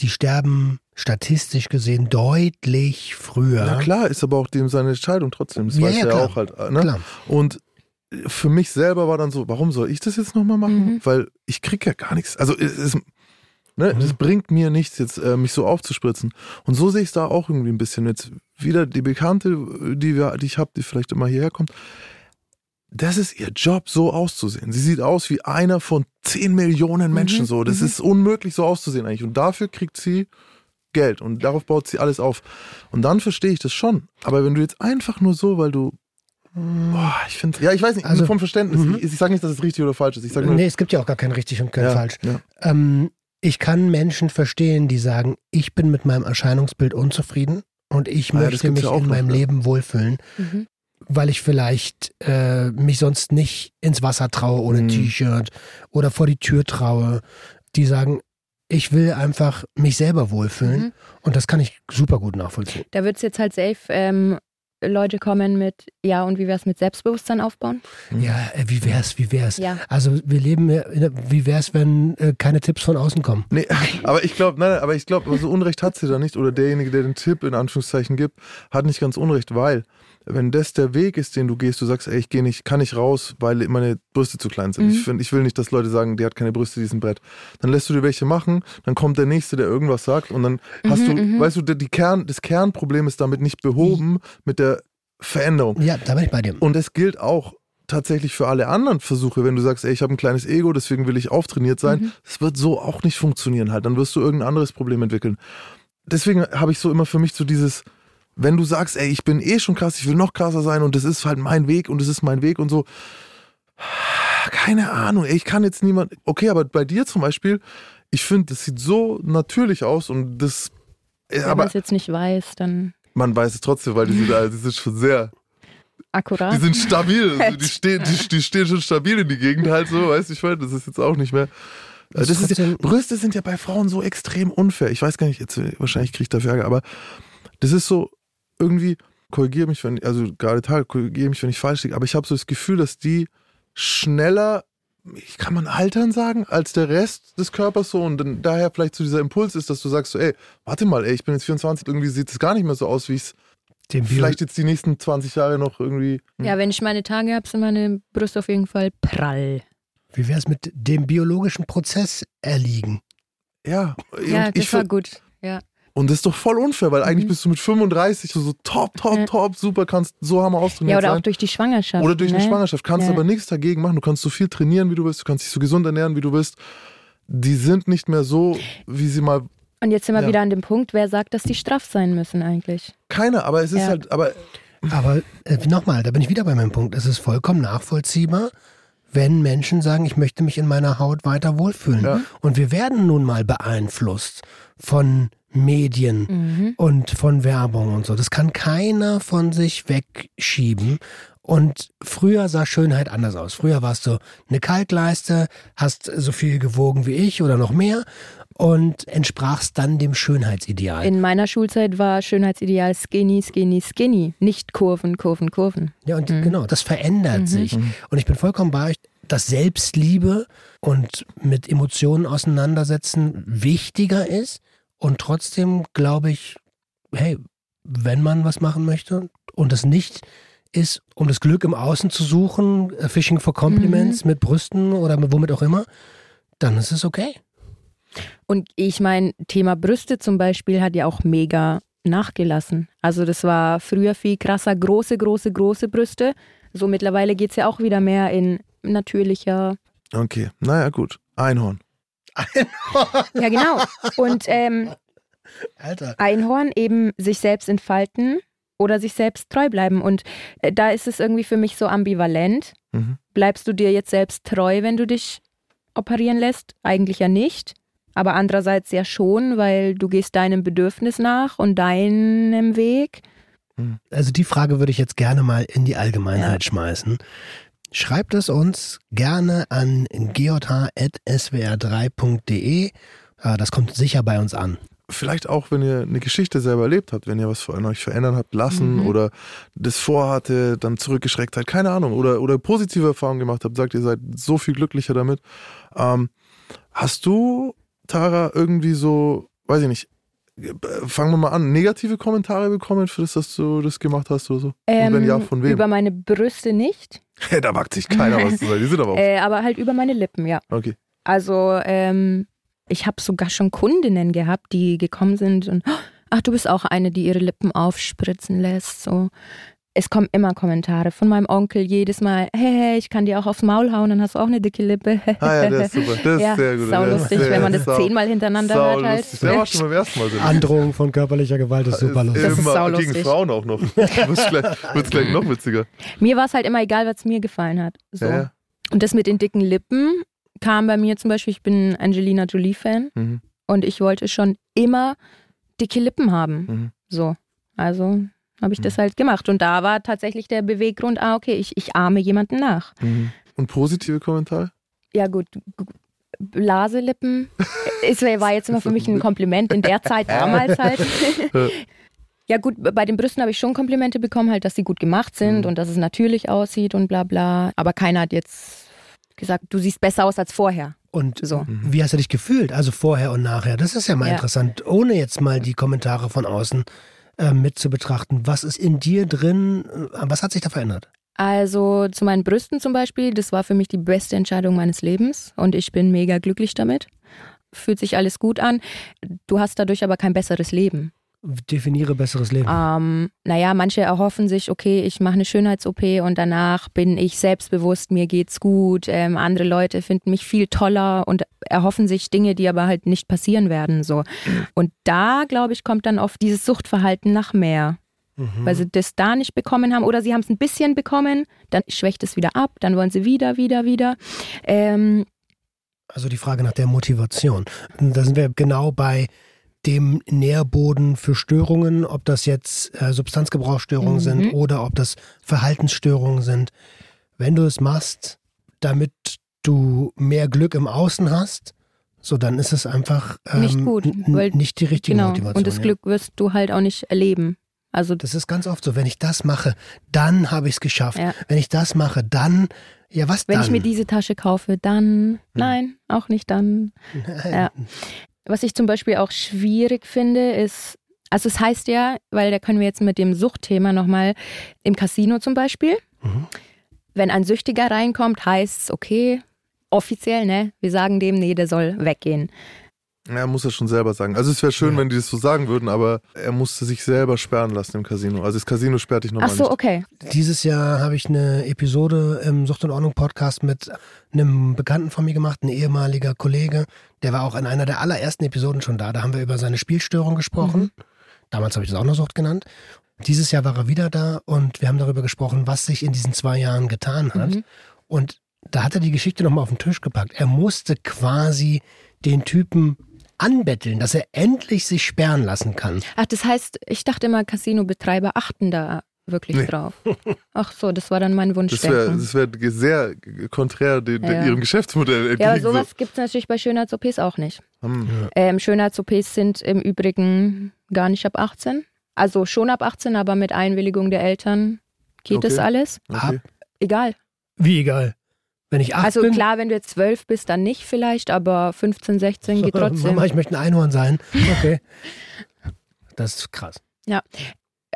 die sterben statistisch gesehen deutlich früher. Ja klar, ist aber auch dem seine Entscheidung trotzdem. Das ja, weiß ja, er auch halt. Ne? Klar. Und für mich selber war dann so, warum soll ich das jetzt nochmal machen? Mhm. Weil ich kriege ja gar nichts. Also es, es ne, mhm. bringt mir nichts, jetzt äh, mich so aufzuspritzen. Und so sehe ich es da auch irgendwie ein bisschen. Jetzt wieder die Bekannte, die, wir, die ich habe, die vielleicht immer hierher kommt. Das ist ihr Job, so auszusehen. Sie sieht aus wie einer von 10 Millionen mhm. Menschen mhm. so. Das mhm. ist unmöglich, so auszusehen eigentlich. Und dafür kriegt sie Geld und darauf baut sie alles auf. Und dann verstehe ich das schon. Aber wenn du jetzt einfach nur so, weil du Boah, ich finde, ja, ich weiß nicht, also vom Verständnis. Mhm. Ich, ich sage nicht, dass es richtig oder falsch ist. Ich sag nur, nee, es gibt ja auch gar kein richtig und kein ja, falsch. Ja. Ähm, ich kann Menschen verstehen, die sagen, ich bin mit meinem Erscheinungsbild unzufrieden und ich ah, möchte mich ja in meinem noch, Leben wohlfühlen, mhm. weil ich vielleicht äh, mich sonst nicht ins Wasser traue ohne mhm. T-Shirt oder vor die Tür traue. Die sagen, ich will einfach mich selber wohlfühlen mhm. und das kann ich super gut nachvollziehen. Da wird es jetzt halt safe ähm, Leute kommen mit, ja, und wie wäre es mit Selbstbewusstsein aufbauen? Ja, äh, wie wär's, wie wär's? Ja. Also wir leben, wie wär's, wenn äh, keine Tipps von außen kommen? Nee, aber ich glaube, nein, aber ich glaube, so Unrecht hat sie da nicht, oder derjenige, der den Tipp in Anführungszeichen gibt, hat nicht ganz Unrecht, weil wenn das der Weg ist, den du gehst, du sagst, ey, ich gehe nicht, kann nicht raus, weil meine Brüste zu klein sind. Mhm. Ich, find, ich will nicht, dass Leute sagen, die hat keine Brüste, die ist ein Brett. Dann lässt du dir welche machen, dann kommt der Nächste, der irgendwas sagt und dann hast mhm, du, mhm. weißt du, die Kern, das Kernproblem ist damit nicht behoben mit der Veränderung. Ja, da bin ich bei dir. Und es gilt auch tatsächlich für alle anderen Versuche, wenn du sagst, ey, ich habe ein kleines Ego, deswegen will ich auftrainiert sein, es mhm. wird so auch nicht funktionieren halt. Dann wirst du irgendein anderes Problem entwickeln. Deswegen habe ich so immer für mich so dieses, wenn du sagst, ey, ich bin eh schon krass, ich will noch krasser sein und das ist halt mein Weg und das ist mein Weg und so. Keine Ahnung, ey, ich kann jetzt niemand. Okay, aber bei dir zum Beispiel, ich finde, das sieht so natürlich aus und das. Wenn man es jetzt nicht weiß, dann. Man weiß es trotzdem, weil die sind, die sind schon sehr. Akkurat. Die sind stabil. Also die, stehen, die, die stehen schon stabil in die Gegend halt so, weißt du, ich meine, das ist jetzt auch nicht mehr. Das ist ja, Brüste sind ja bei Frauen so extrem unfair. Ich weiß gar nicht, jetzt wahrscheinlich kriege ich dafür Ärger, aber das ist so irgendwie, korrigiere mich, wenn, also gerade Tage, korrigiere mich, wenn ich falsch liege, aber ich habe so das Gefühl, dass die schneller, kann man altern sagen, als der Rest des Körpers so und dann daher vielleicht so dieser Impuls ist, dass du sagst so, ey, warte mal, ey, ich bin jetzt 24, irgendwie sieht es gar nicht mehr so aus, wie ich es vielleicht jetzt die nächsten 20 Jahre noch irgendwie. Hm. Ja, wenn ich meine Tage habe, sind meine Brüste auf jeden Fall prall. Wie wäre es mit dem biologischen Prozess erliegen? Ja, ja das war gut. Ja. Und das ist doch voll unfair, weil mhm. eigentlich bist du mit 35 so, so top, top, ja. top, super, kannst so hammer austrainiert Ja, oder sein. auch durch die Schwangerschaft. Oder durch ne? eine Schwangerschaft. Kannst ja. aber nichts dagegen machen. Du kannst so viel trainieren, wie du willst. Du kannst dich so gesund ernähren, wie du willst. Die sind nicht mehr so, wie sie mal. Und jetzt sind wir ja. wieder an dem Punkt, wer sagt, dass die straff sein müssen eigentlich? Keiner, aber es ist halt, aber. Aber äh, nochmal, da bin ich wieder bei meinem Punkt. Es ist vollkommen nachvollziehbar, wenn Menschen sagen, ich möchte mich in meiner Haut weiter wohlfühlen. Ja. Und wir werden nun mal beeinflusst von Medien mhm. und von Werbung und so. Das kann keiner von sich wegschieben. Und früher sah Schönheit anders aus. Früher warst du eine Kaltleiste, hast so viel gewogen wie ich oder noch mehr und entsprachst dann dem Schönheitsideal. In meiner Schulzeit war Schönheitsideal skinny, skinny, skinny, nicht Kurven, Kurven, Kurven. Ja, und mhm. genau, das verändert mhm. sich. Und ich bin vollkommen bei euch, dass Selbstliebe und mit Emotionen auseinandersetzen wichtiger ist. Und trotzdem glaube ich, hey, wenn man was machen möchte und es nicht ist, um das Glück im Außen zu suchen, äh, Fishing for Compliments mhm. mit Brüsten oder womit auch immer, dann ist es okay. Und ich meine, Thema Brüste zum Beispiel hat ja auch mega nachgelassen. Also das war früher viel krasser, große, große, große Brüste. So mittlerweile geht es ja auch wieder mehr in natürlicher. Okay, naja gut. Einhorn. Einhorn. Ja, genau. Und ähm, Alter. Einhorn eben sich selbst entfalten oder sich selbst treu bleiben. Und äh, da ist es irgendwie für mich so ambivalent. Mhm. Bleibst du dir jetzt selbst treu, wenn du dich operieren lässt? Eigentlich ja nicht. Aber andererseits ja schon, weil du gehst deinem Bedürfnis nach und deinem Weg. Mhm. Also die Frage würde ich jetzt gerne mal in die Allgemeinheit ja. schmeißen. Schreibt es uns gerne an geotha.swr3.de. Ah, das kommt sicher bei uns an vielleicht auch, wenn ihr eine Geschichte selber erlebt habt, wenn ihr was von euch verändern habt lassen mhm. oder das vorhatte, dann zurückgeschreckt seid, keine Ahnung, oder, oder positive Erfahrungen gemacht habt, sagt, ihr seid so viel glücklicher damit. Ähm, hast du, Tara, irgendwie so, weiß ich nicht, fangen wir mal an, negative Kommentare bekommen für das, dass du das gemacht hast oder so? Ähm, Und wenn ja, von wem? Über meine Brüste nicht. da wagt sich keiner was zu sagen, die sind aber auch. Äh, aber halt über meine Lippen, ja. Okay. Also, ähm, ich habe sogar schon Kundinnen gehabt, die gekommen sind und ach, du bist auch eine, die ihre Lippen aufspritzen lässt. So. Es kommen immer Kommentare von meinem Onkel jedes Mal, hey, hey, ich kann dir auch aufs Maul hauen, dann hast du auch eine dicke Lippe. ah ja, das ist super. Das ja, ist sehr gut. Sau lustig, wenn man das zehnmal hintereinander sau hört. Halt. Lustig. Der war schon beim ersten Mal. Androhung von körperlicher Gewalt ist super lustig. Das ist sau lustig. Gegen Frauen auch noch. Wird gleich, gleich noch witziger. Mir war es halt immer egal, was mir gefallen hat. So. Ja. Und das mit den dicken Lippen kam bei mir zum Beispiel, ich bin Angelina Jolie-Fan mhm. und ich wollte schon immer dicke Lippen haben. Mhm. So. Also habe ich mhm. das halt gemacht. Und da war tatsächlich der Beweggrund, ah, okay, ich, ich ahme jemanden nach. Mhm. Und positive Kommentare? Ja, gut. Blaselippen. es war jetzt immer für mich ein Kompliment in der Zeit damals halt. ja, gut, bei den Brüsten habe ich schon Komplimente bekommen, halt, dass sie gut gemacht sind mhm. und dass es natürlich aussieht und bla bla. Aber keiner hat jetzt gesagt, du siehst besser aus als vorher. Und so. wie hast du dich gefühlt? Also vorher und nachher. Das ist ja mal ja. interessant, ohne jetzt mal die Kommentare von außen äh, mit zu betrachten. Was ist in dir drin? Äh, was hat sich da verändert? Also zu meinen Brüsten zum Beispiel, das war für mich die beste Entscheidung meines Lebens und ich bin mega glücklich damit. Fühlt sich alles gut an. Du hast dadurch aber kein besseres Leben. Definiere besseres Leben. Ähm, naja, manche erhoffen sich, okay, ich mache eine Schönheits-OP und danach bin ich selbstbewusst, mir geht's gut. Ähm, andere Leute finden mich viel toller und erhoffen sich Dinge, die aber halt nicht passieren werden. So. Und da, glaube ich, kommt dann oft dieses Suchtverhalten nach mehr. Mhm. Weil sie das da nicht bekommen haben oder sie haben es ein bisschen bekommen, dann schwächt es wieder ab, dann wollen sie wieder, wieder, wieder. Ähm, also die Frage nach der Motivation. Da sind wir genau bei dem Nährboden für Störungen, ob das jetzt äh, Substanzgebrauchsstörungen mhm. sind oder ob das Verhaltensstörungen sind. Wenn du es machst, damit du mehr Glück im Außen hast, so dann ist es einfach ähm, nicht gut, weil, nicht die richtige genau, Motivation. Und das ja. Glück wirst du halt auch nicht erleben. Also das ist ganz oft so, wenn ich das mache, dann habe ich es geschafft. Ja. Wenn ich das mache, dann, ja was wenn dann? Wenn ich mir diese Tasche kaufe, dann, hm. nein, auch nicht dann. Nein. Ja. Was ich zum Beispiel auch schwierig finde, ist, also es heißt ja, weil da können wir jetzt mit dem Suchtthema nochmal, im Casino zum Beispiel, mhm. wenn ein Süchtiger reinkommt, heißt es, okay, offiziell, ne, wir sagen dem, nee, der soll weggehen. Er muss das schon selber sagen. Also es wäre schön, ja. wenn die das so sagen würden, aber er musste sich selber sperren lassen im Casino. Also das Casino sperrt dich nochmal Ach so, nicht. okay. Dieses Jahr habe ich eine Episode im Sucht und Ordnung Podcast mit einem Bekannten von mir gemacht, ein ehemaliger Kollege. Der war auch in einer der allerersten Episoden schon da. Da haben wir über seine Spielstörung gesprochen. Mhm. Damals habe ich das auch noch Sucht genannt. Dieses Jahr war er wieder da und wir haben darüber gesprochen, was sich in diesen zwei Jahren getan hat. Mhm. Und da hat er die Geschichte nochmal auf den Tisch gepackt. Er musste quasi den Typen anbetteln, dass er endlich sich sperren lassen kann. Ach, das heißt, ich dachte immer, Casino-Betreiber achten da wirklich nee. drauf. Ach so, das war dann mein Wunsch. Das wäre wär sehr konträr den, ja. ihrem Geschäftsmodell entgegen. Ja, aber sowas so. gibt es natürlich bei Schönheits-OPs auch nicht. Hm. Ähm, Schönheits-OPs sind im Übrigen gar nicht ab 18. Also schon ab 18, aber mit Einwilligung der Eltern geht okay. das alles. Okay. Egal. Wie egal? Wenn ich acht also bin, klar, wenn du jetzt zwölf bist, dann nicht vielleicht, aber 15, 16 geht trotzdem. Mama, ich möchte ein Einhorn sein. Okay. Das ist krass. Ja.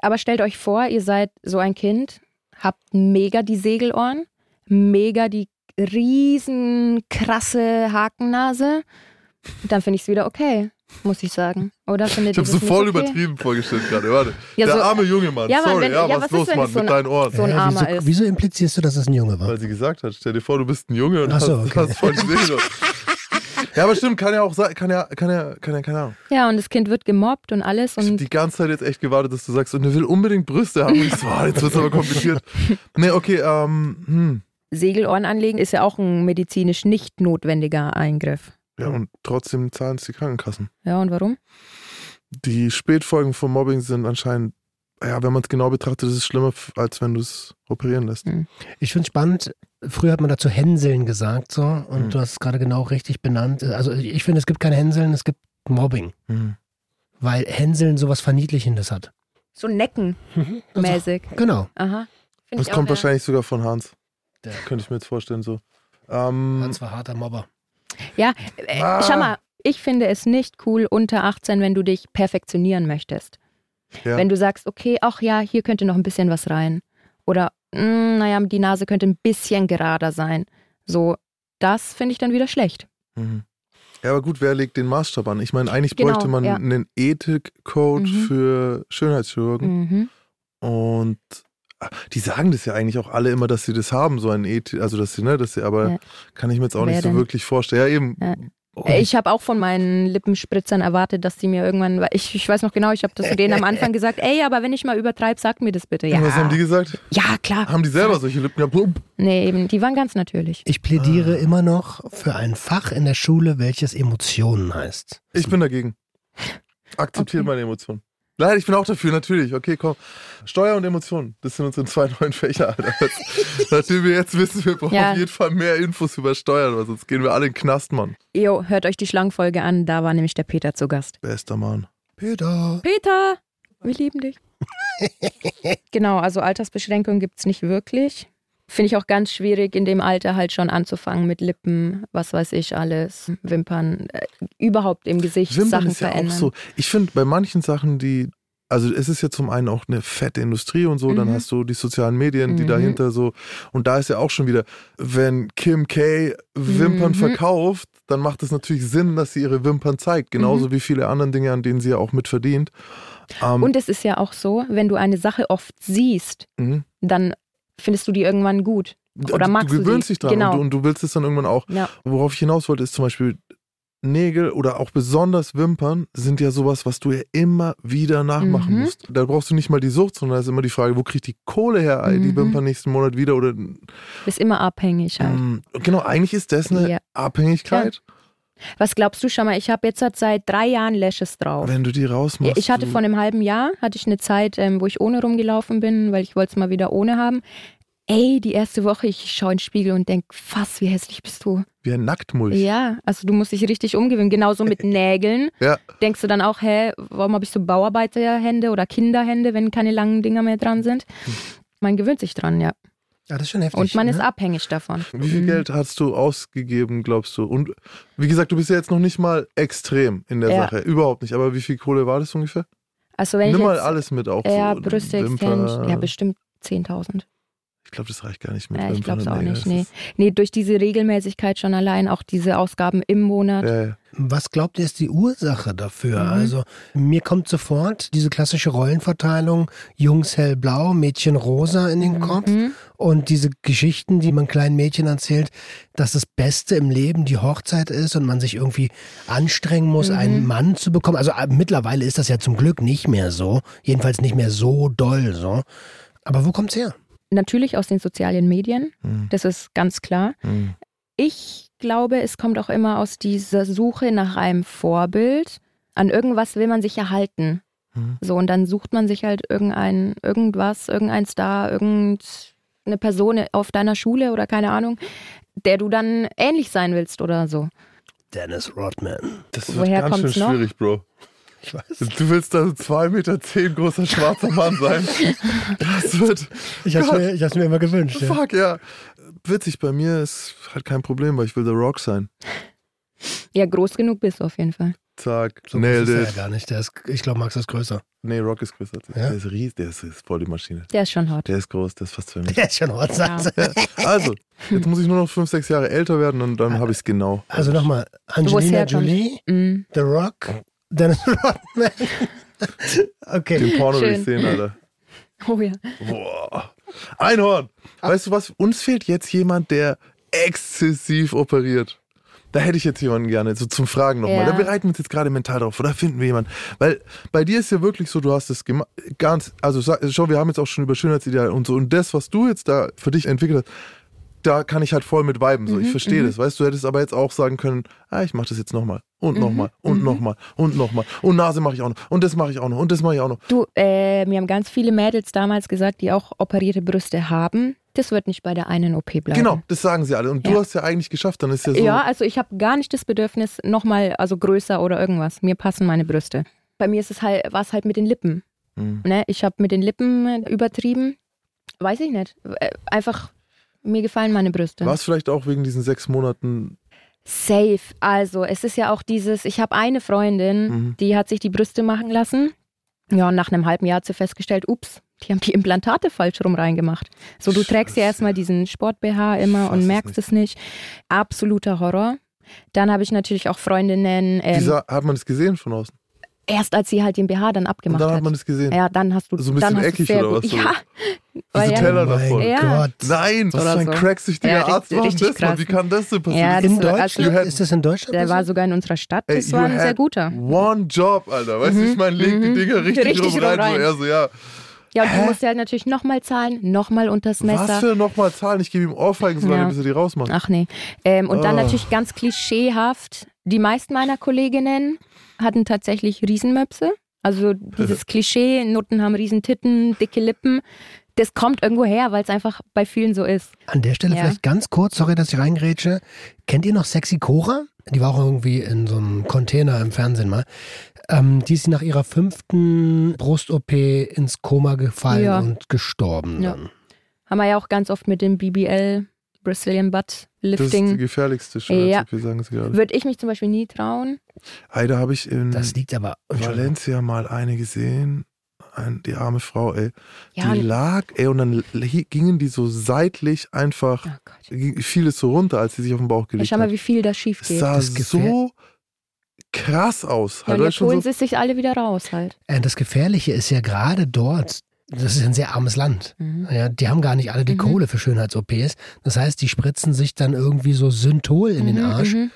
Aber stellt euch vor, ihr seid so ein Kind, habt mega die Segelohren, mega die riesen krasse Hakennase. Dann finde ich es wieder okay muss ich sagen. Oder findet ich habe so voll okay? übertrieben vorgestellt gerade. Warte. Ja, der so, arme junge Mann. Ja, Sorry, wenn, ja, was, was ist los, Mann, so mit deinen Ohren? So ein ja, wieso, ist. wieso implizierst du, dass es ein Junge war? Weil sie gesagt hat, stell dir vor, du bist ein Junge und so, hast, okay. hast voll die Ja, aber stimmt, kann ja auch sein, kann ja, kann ja, kann ja, keine Ahnung. Ja, und das Kind wird gemobbt und alles. Und ich habe die ganze Zeit jetzt echt gewartet, dass du sagst, und er will unbedingt Brüste haben. Ich so, oh, jetzt wird es aber kompliziert. Nee, okay, ähm, hm. Segelohren anlegen ist ja auch ein medizinisch nicht notwendiger Eingriff. Ja, und trotzdem zahlen es die Krankenkassen. Ja, und warum? Die Spätfolgen von Mobbing sind anscheinend, ja, wenn man es genau betrachtet, ist es schlimmer, als wenn du es operieren lässt. Mhm. Ich finde es spannend. Früher hat man dazu Hänseln gesagt, so, und mhm. du hast es gerade genau richtig benannt. Also, ich finde, es gibt keine Hänseln, es gibt Mobbing. Mhm. Weil Hänseln sowas Verniedlichendes hat. So Necken mhm. mäßig. Genau. Aha. Find das kommt wahrscheinlich sogar von Hans. Der. Könnte ich mir jetzt vorstellen, so. Ähm, Hans war harter Mobber. Ja, äh, ah. schau mal, ich finde es nicht cool unter 18, wenn du dich perfektionieren möchtest. Ja. Wenn du sagst, okay, ach ja, hier könnte noch ein bisschen was rein. Oder, mh, hm, naja, die Nase könnte ein bisschen gerader sein. So, das finde ich dann wieder schlecht. Mhm. Ja, aber gut, wer legt den Maßstab an? Ich meine, eigentlich genau, bräuchte man ja. einen Ethikcode mhm. für Schönheitschirurgen. Mhm. Und die sagen das ja eigentlich auch alle immer, dass sie das haben, so ein Ethik, also dass sie, ne, dass sie, aber ja. kann ich mir jetzt auch Wer nicht so denn? wirklich vorstellen. Ja, eben. Ja. Ich habe auch von meinen Lippenspritzern erwartet, dass die mir irgendwann, ich, ich weiß noch genau, ich habe das zu denen am Anfang gesagt, ey, aber wenn ich mal übertreibe, sag mir das bitte. Ja. Was haben die gesagt? Ja, klar. Haben die selber solche Lippen gehabt? Nee, eben, die waren ganz natürlich. Ich plädiere ah. immer noch für ein Fach in der Schule, welches Emotionen heißt. Ich bin dagegen. Akzeptiert okay. meine Emotionen. Nein, ich bin auch dafür, natürlich. Okay, komm. Steuer und Emotionen, das sind unsere zwei neuen Fächer, Alter. Nachdem wir jetzt wissen, wir brauchen ja. auf jeden Fall mehr Infos über Steuern, weil sonst gehen wir alle in den Knast, Mann. Jo, hört euch die Schlangenfolge an, da war nämlich der Peter zu Gast. Bester Mann. Peter. Peter, wir lieben dich. genau, also Altersbeschränkungen gibt es nicht wirklich. Finde ich auch ganz schwierig, in dem Alter halt schon anzufangen mit Lippen, was weiß ich alles, Wimpern, äh, überhaupt im Gesicht Wimpern Sachen ist ja verändern. Auch so. Ich finde bei manchen Sachen, die, also es ist ja zum einen auch eine fette Industrie und so, mhm. dann hast du die sozialen Medien, die mhm. dahinter so, und da ist ja auch schon wieder, wenn Kim K Wimpern mhm. verkauft, dann macht es natürlich Sinn, dass sie ihre Wimpern zeigt, genauso mhm. wie viele andere Dinge, an denen sie ja auch mit verdient. Um, und es ist ja auch so, wenn du eine Sache oft siehst, mhm. dann findest du die irgendwann gut. Oder magst du gewöhnst du dich dran genau. und, du, und, du, willst es dann irgendwann auch. Ja. Worauf ich hinaus wollte, ist zum Beispiel Nägel oder auch besonders Wimpern sind ja sowas, was du ja immer wieder nachmachen mhm. musst. Da brauchst du nicht mal die Sucht, sondern da ist immer die Frage, wo kriegt die Kohle her, mhm. die Wimpern nächsten Monat wieder oder. Ist immer abhängig halt. Mm, genau, eigentlich ist das eine ja. Abhängigkeit. Ja. Was glaubst du schon mal? Ich habe jetzt seit drei Jahren Lashes drauf. Wenn du die rausmachst. Ich hatte vor einem halben Jahr hatte ich eine Zeit, ähm, wo ich ohne rumgelaufen bin, weil ich wollte es mal wieder ohne haben. Ey, die erste Woche, ich schaue in den Spiegel und denke, fass, wie hässlich bist du. Wie wie ein Nacktmulch. Ja, also du musst dich richtig umgewöhnen. Genauso mit Nägeln. Ja. Denkst du dann auch, hä, warum habe ich so Bauarbeiterhände oder Kinderhände, wenn keine langen Dinger mehr dran sind? Man gewöhnt sich dran, ja. Ja, das ist schon heftig. Und man ne? ist abhängig davon. Wie viel Mhm. Geld hast du ausgegeben, glaubst du? Und wie gesagt, du bist ja jetzt noch nicht mal extrem in der Ja. Sache. Überhaupt nicht. Aber wie viel Kohle war das ungefähr? Also wenn Nimm ich mal jetzt, alles mit, auch ja, so Brüste. Extension, ja bestimmt 10.000. Ich glaube, das reicht gar nicht mit Ja, ich glaube es auch nicht, nee. Nee, durch diese Regelmäßigkeit schon allein, auch diese Ausgaben im Monat. Ja, ja. Was glaubt ihr ist die Ursache dafür? Mhm. Also mir kommt sofort diese klassische Rollenverteilung Jungs hellblau, Mädchen rosa in den Kopf Mhm. und diese Geschichten, die man kleinen Mädchen erzählt, dass das Beste im Leben die Hochzeit ist und man sich irgendwie anstrengen muss, Mhm. einen Mann zu bekommen. Also äh, mittlerweile ist das ja zum Glück nicht mehr so, jedenfalls nicht mehr so doll so. Aber wo kommt's her? Natürlich aus den sozialen Medien, Hm, das ist ganz klar. hm. Ich glaube, es kommt auch immer aus dieser Suche nach einem Vorbild. An irgendwas will man sich erhalten. Mhm. So, und dann sucht man sich halt irgendein, irgendwas, irgendein Star, irgendeine Person auf deiner Schule oder keine Ahnung, der du dann ähnlich sein willst oder so. Dennis Rodman. Das wird Woher ganz schön noch? schwierig, Bro. Ich weiß. Du willst da zwei Meter zehn großer schwarzer Mann sein. Das wird. Ich hab's, Gott. mir, ich hab's mir immer gewünscht. Ja. Fuck, ja. Witzig, bei mir ist halt kein Problem, weil ich will The Rock sein. Ja, groß genug bist du auf jeden Fall. Zack, So nailed ist er ja it. gar nicht. Der ist, ich glaube, Max ist größer. Nee, Rock ist größer. Ja? Der ist riesig, der ist, ist voll die Maschine. Der ist schon hot. Der ist groß, der ist fast zwei Meter. Der ist schon hot. Ja. Also, jetzt muss ich nur noch fünf, sechs Jahre älter werden und dann habe ich es genau. Also nochmal, Angelina. Jolie, Mm. The Rock, Dennis Rodman. okay. Den Porno will ich Schön. sehen, Alter. Oh ja. Boah. Einhorn. Weißt du was? Uns fehlt jetzt jemand, der exzessiv operiert. Da hätte ich jetzt jemanden gerne, so zum Fragen nochmal. Ja. Da bereiten wir uns jetzt gerade mental drauf. Oder finden wir jemanden? Weil bei dir ist ja wirklich so, du hast es gemacht, ganz, also schau, wir haben jetzt auch schon über Schönheitsideale und so. Und das, was du jetzt da für dich entwickelt hast, da kann ich halt voll mit viben. So. Mhm, ich verstehe das. Weißt du, du hättest aber jetzt auch sagen können, ah, ich mache das jetzt nochmal. Und Mhm, nochmal. Und nochmal. Und nochmal. Und Nase mache ich auch noch. Und das mache ich auch noch. Und das mache ich auch noch. Du, äh, mir haben ganz viele Mädels damals gesagt, die auch operierte Brüste haben. Das wird nicht bei der einen OP bleiben. Genau, das sagen sie alle. Und du Ja. hast ja eigentlich geschafft. Dann ist ja so. Ja, also ich habe gar nicht das Bedürfnis, nochmal, also größer oder irgendwas. Mir passen meine Brüste. Bei mir ist es halt, war es halt mit den Lippen. Mhm. Ne? Ich habe mit den Lippen übertrieben. Weiß ich nicht. Äh, Einfach, mir gefallen meine Brüste. War es vielleicht auch wegen diesen sechs Monaten? Safe. Also, es ist ja auch dieses, ich habe eine Freundin, Mhm. die hat sich die Brüste machen lassen. Ja, und nach einem halben Jahr hat sie festgestellt, ups, die haben die Implantate falsch rum reingemacht. So, du trägst ja Scheiße. erstmal diesen Sport-BH immer und es merkst nicht. es nicht. Absoluter Horror. Dann habe ich natürlich auch Freundinnen, ähm, Dieser, hat man es gesehen von außen? Erst als sie halt den BH dann abgemacht dann hat hat. man es gesehen. ja, dann hast du So ein dann bisschen du's eckig oder was, so? Ja. Diese Teller oh davon. Ja. Gott. Nein, was für ein so. cracksüchtiger Ja, Arzt macht richtig das, krass. Wie kann das denn passieren? Ja, Das In war- Deutschland? also- ist das in Deutschland? Der war sogar in unserer Stadt. Ey, Das you war ein sehr guter. One Job, Alter. Weißt du, ich meine, leg die mhm. Dinger richtig, Richtig rum rein. rum So, rein. er so, ja. Ja, und Hä? du musst ja halt natürlich nochmal zahlen, nochmal unters Messer. Was für nochmal Zahlen? Ich gebe ihm Ohrfeigen, solange Ja. bis er die rausmacht. Ach nee. Ähm, und dann Oh. natürlich ganz klischeehaft. Die meisten meiner Kolleginnen hatten tatsächlich Riesenmöpse. Also dieses Klischee, Nutten haben Riesentitten, dicke Lippen. Das kommt irgendwo her, weil es einfach bei vielen so ist. An der Stelle Ja. vielleicht ganz kurz, sorry, dass ich reingrätsche. Kennt ihr noch Sexy Cora? Die war auch irgendwie in so einem Container im Fernsehen mal. Ähm, die ist nach ihrer fünften Brust-OP ins Koma gefallen Ja. und gestorben Ja. Haben wir ja auch ganz oft mit dem BBL, Brazilian Butt Das ist die Lifting. gefährlichste Ja. Schönheits-OP, sagen sie gerade. Würde ich mich zum Beispiel nie trauen. Ey, da habe ich in Das liegt aber. Valencia mal eine gesehen. Ein, die arme Frau, ey. Ja, die lag, ey, und dann gingen die so seitlich einfach, oh Gott. ging- fiel es so runter, als sie sich auf den Bauch Ja, gelegt schau mal, hat. wie viel da schief Es geht. sah Das so krass aus. Ja, Halt, und jetzt holen so, sie sich alle wieder raus halt. Äh, Das Gefährliche ist ja gerade dort, das ist ein sehr armes Land. Mhm. Ja, die haben gar nicht alle die Mhm. Kohle für Schönheits-OPs. Das heißt, die spritzen sich dann irgendwie so Synthol in den Mhm, Arsch mhm.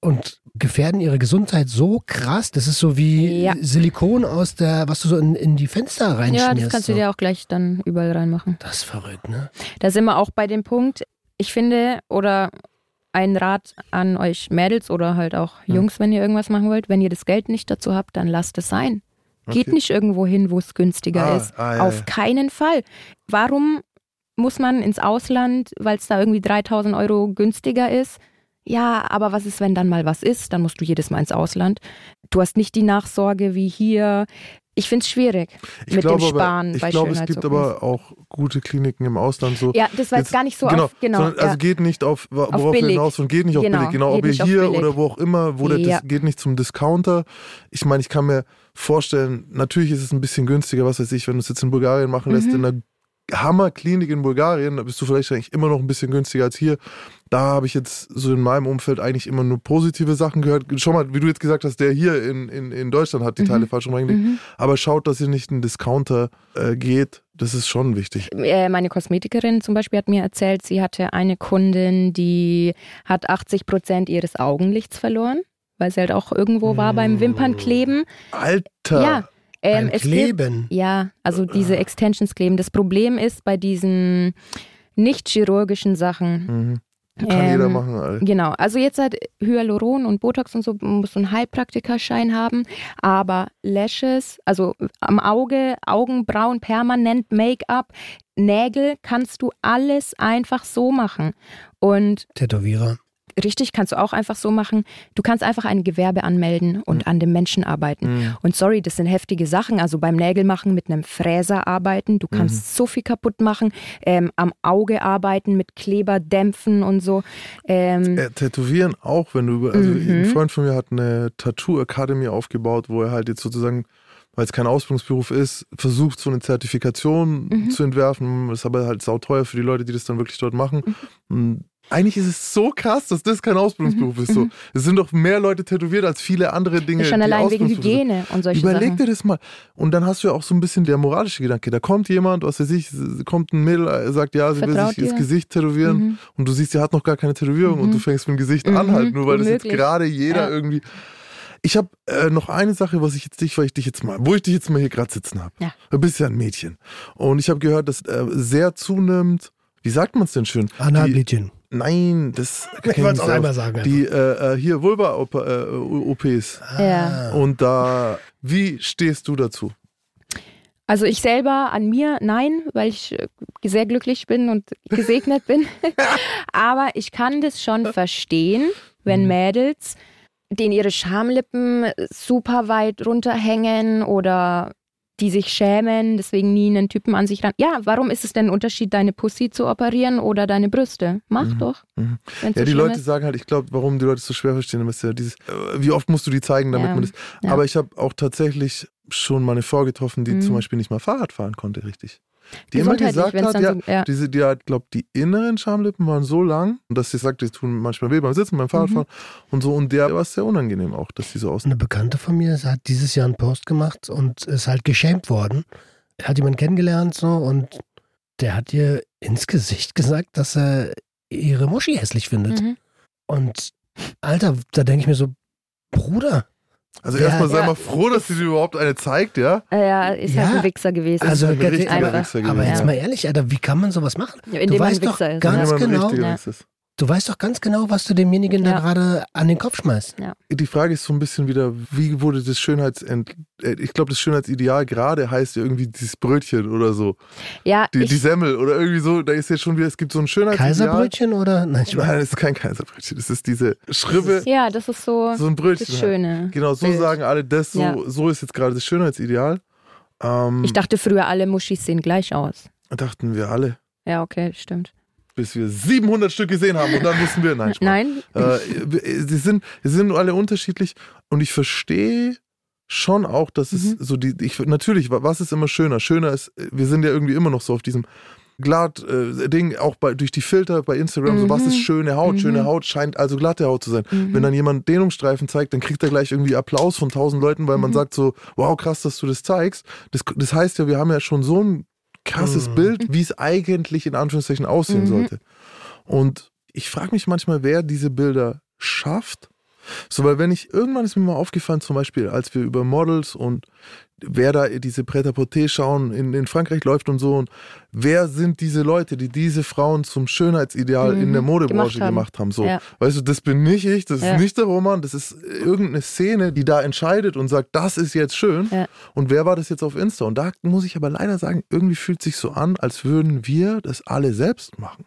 und gefährden ihre Gesundheit so krass. Das ist so wie Ja. Silikon aus der, was du so in, in die Fenster reinschmierst. Ja, das kannst du so. dir auch gleich dann überall reinmachen. Das ist verrückt, ne? Da sind wir auch bei dem Punkt, ich finde, oder ein Rat an euch Mädels oder halt auch Ja. Jungs, wenn ihr irgendwas machen wollt, wenn ihr das Geld nicht dazu habt, dann lasst es sein. Geht Okay. nicht irgendwo hin, wo es günstiger Ah, ist. ah, ja, Auf ja. keinen Fall. Warum muss man ins Ausland, weil es da irgendwie 3000 Euro günstiger ist? Ja, aber was ist, wenn dann mal was ist? Dann musst du jedes Mal ins Ausland. Du hast nicht die Nachsorge wie hier. Ich finde es schwierig Ich mit glaube dem Sparen aber, ich bei glaube, es gibt aber auch gute Kliniken im Ausland. So. Ja, das war jetzt, gar nicht so genau, auf, genau. sondern, also ja. geht nicht auf, worauf wir billig. hinaus und geht nicht auf Genau, billig. Genau, geht ob ihr auf hier oder wo auch immer, wo Ja. das geht nicht zum Discounter. Ich meine, ich kann mir vorstellen, natürlich ist es ein bisschen günstiger, was weiß ich, wenn du es jetzt in Bulgarien machen lässt, Mhm. in einer Hammerklinik in Bulgarien, da bist du vielleicht eigentlich immer noch ein bisschen günstiger als hier. Da habe ich jetzt so in meinem Umfeld eigentlich immer nur positive Sachen gehört. Schau mal, wie du jetzt gesagt hast, der hier in, in, in Deutschland hat die Teile falsch rum reingelegt. Mhm. Aber schaut, dass ihr nicht in Discounter äh, geht. Das ist schon wichtig. Äh, Meine Kosmetikerin zum Beispiel hat mir erzählt, sie hatte eine Kundin, die hat 80 Prozent ihres Augenlichts verloren, weil sie halt auch irgendwo war beim Wimpernkleben. Alter! Ja, ähm, es gibt, Kleben. ja, also diese Extensions kleben. Das Problem ist bei diesen nicht chirurgischen Sachen. Mhm. Kann jeder ähm, machen, Alter. Genau, also jetzt halt Hyaluron und Botox und so musst du einen Heilpraktikerschein haben, aber Lashes, also am Auge, Augenbrauen, permanent Make-up, Nägel kannst du alles einfach so machen. Und Tätowierer. Richtig kannst du auch einfach so machen. Du kannst einfach ein Gewerbe anmelden und an dem Menschen arbeiten. Mhm. Und sorry, das sind heftige Sachen. Also beim Nägelmachen mit einem Fräser arbeiten. Du kannst so viel kaputt machen. Ähm, am Auge arbeiten mit Kleber dämpfen und so. Ähm, Äh, tätowieren auch, wenn du über, also Mhm. ein Freund von mir hat eine Tattoo Academy aufgebaut, wo er halt jetzt sozusagen, weil es kein Ausbildungsberuf ist, versucht, so eine Zertifikation Mhm. zu entwerfen. Das ist aber halt sauteuer für die Leute, die das dann wirklich dort machen. Mhm. Eigentlich ist es so krass, dass das kein Ausbildungsberuf ist. So. Es sind doch mehr Leute tätowiert als viele andere Dinge. Mhm. schon die allein wegen. Hygiene und solche Überleg Sachen. dir das mal. Und dann hast du ja auch so ein bisschen der moralische Gedanke. Da kommt jemand, was weiß ich, kommt ein Mädel, äh, sagt, ja, sie will Vertraut sich ins dir. Gesicht tätowieren. Mhm. Und du siehst, sie hat noch gar keine Tätowierung und du fängst mit dem Gesicht Mhm. an halt, nur weil das jetzt Unmöglich. gerade jeder Ja. irgendwie. Ich habe äh, noch eine Sache, was ich jetzt dich, weil ich dich jetzt mal, wo ich dich jetzt mal hier gerade sitzen habe. Ja. Du bist ja ein Mädchen. Und ich habe gehört, dass äh, sehr zunimmt, wie sagt man es denn schön? Die, Analblättchen. Nein, das Ich kenn wollte es auch nicht einmal sagen. Die äh, äh, hier Vulva-OPs. Ja. Und da, wie stehst du dazu? Also ich selber an mir, nein, weil ich äh, sehr glücklich bin und gesegnet bin. Aber ich kann das schon verstehen, wenn Mhm. Mädels, denen ihre Schamlippen super weit runterhängen oder die sich schämen, deswegen nie einen Typen an sich ran. Ja, warum ist es denn ein Unterschied, deine Pussy zu operieren oder deine Brüste? Mach Mhm. doch. Mhm. Ja, die Leute ist. sagen halt, ich glaube, warum die Leute es so schwer verstehen, ist ja dieses, äh, wie oft musst du die zeigen, damit Ja, man das. ja. Aber ich habe auch tatsächlich schon mal eine Frau getroffen, die Mhm. zum Beispiel nicht mal Fahrrad fahren konnte, richtig. Die immer gesagt hat, ja, so- ja. diese, die hat, glaube die inneren Schamlippen waren so lang, und dass sie sagt, die tun manchmal weh beim Sitzen, beim Mhm. Fahrradfahren und so. Und der war es sehr unangenehm auch, dass die so aussehen. Eine Bekannte von mir hat dieses Jahr einen Post gemacht und ist halt geschämt worden. Er hat jemanden kennengelernt so und der hat ihr ins Gesicht gesagt, dass er ihre Muschi hässlich findet. Mhm. Und Alter, da denke ich mir so, Bruder, Also Ja, erstmal sei ja. mal froh, dass sie dir überhaupt eine zeigt, ja. Ja, ist Ja. halt ein Wichser gewesen. also ein ganz- richtiger. Wichser aber gewesen. jetzt Ja. mal ehrlich, Alter, wie kann man sowas machen? indem du man ein weißt doch Wichser ist. ganz ein genau. Ja. Ist. Du weißt doch ganz genau, was du demjenigen Ja. da gerade an den Kopf schmeißt. Die Frage ist so ein bisschen wieder, wie wurde das Schönheitsent... äh, Ich glaube, das Schönheitsideal gerade heißt ja irgendwie dieses Brötchen oder so. Ja, Die, die Semmel oder irgendwie so. Da ist jetzt schon wieder, es gibt so ein Schönheitsideal. Kaiserbrötchen oder? Nein, ich Nein, meine, das ist kein Kaiserbrötchen. Das ist diese Schribbe, ja, das ist so, so ein Brötchen. das halt. Schöne. Genau, so Bild. sagen alle das, so, Ja. so ist jetzt gerade das Schönheitsideal. Ähm, Ich dachte früher, alle Muschis sehen gleich aus. dachten wir alle, Ja, okay, stimmt. Bis wir 700 Stück gesehen haben und dann mussten wir, nein, Spaß. Nein, Äh, sie, sind, sie sind alle unterschiedlich und ich verstehe schon auch, dass es Mhm. so die, ich, natürlich, wa- was ist immer schöner? Schöner ist, wir sind ja irgendwie immer noch so auf diesem glatt äh, Ding, auch bei, durch die Filter bei Instagram, so was Mhm. ist schöne Haut? Mhm. Schöne Haut scheint also glatte Haut zu sein. Mhm. Wenn dann jemand Dehnungsstreifen zeigt, dann kriegt er gleich irgendwie Applaus von tausend Leuten, weil man Mhm. sagt so, wow, krass, dass du das zeigst. Das, das heißt ja, wir haben ja schon so ein krasses Mhm. Bild, wie es eigentlich in Anführungszeichen aussehen Mhm. sollte. Und ich frage mich manchmal, wer diese Bilder schafft. So, weil wenn ich, irgendwann ist mir mal aufgefallen, zum Beispiel, als wir über Models und wer da diese Pret-à-Porter schauen in, in Frankreich läuft und so und wer sind diese Leute, die diese Frauen zum Schönheitsideal in Mhm, der Modebranche gemacht haben. gemacht haben. So, Ja. weißt du, das bin nicht ich, das Ja. ist nicht der Roman, das ist irgendeine Szene, die da entscheidet und sagt, das ist jetzt schön. Ja. Und wer war das jetzt auf Insta? Und da muss ich aber leider sagen, irgendwie fühlt sich so an, als würden wir das alle selbst machen.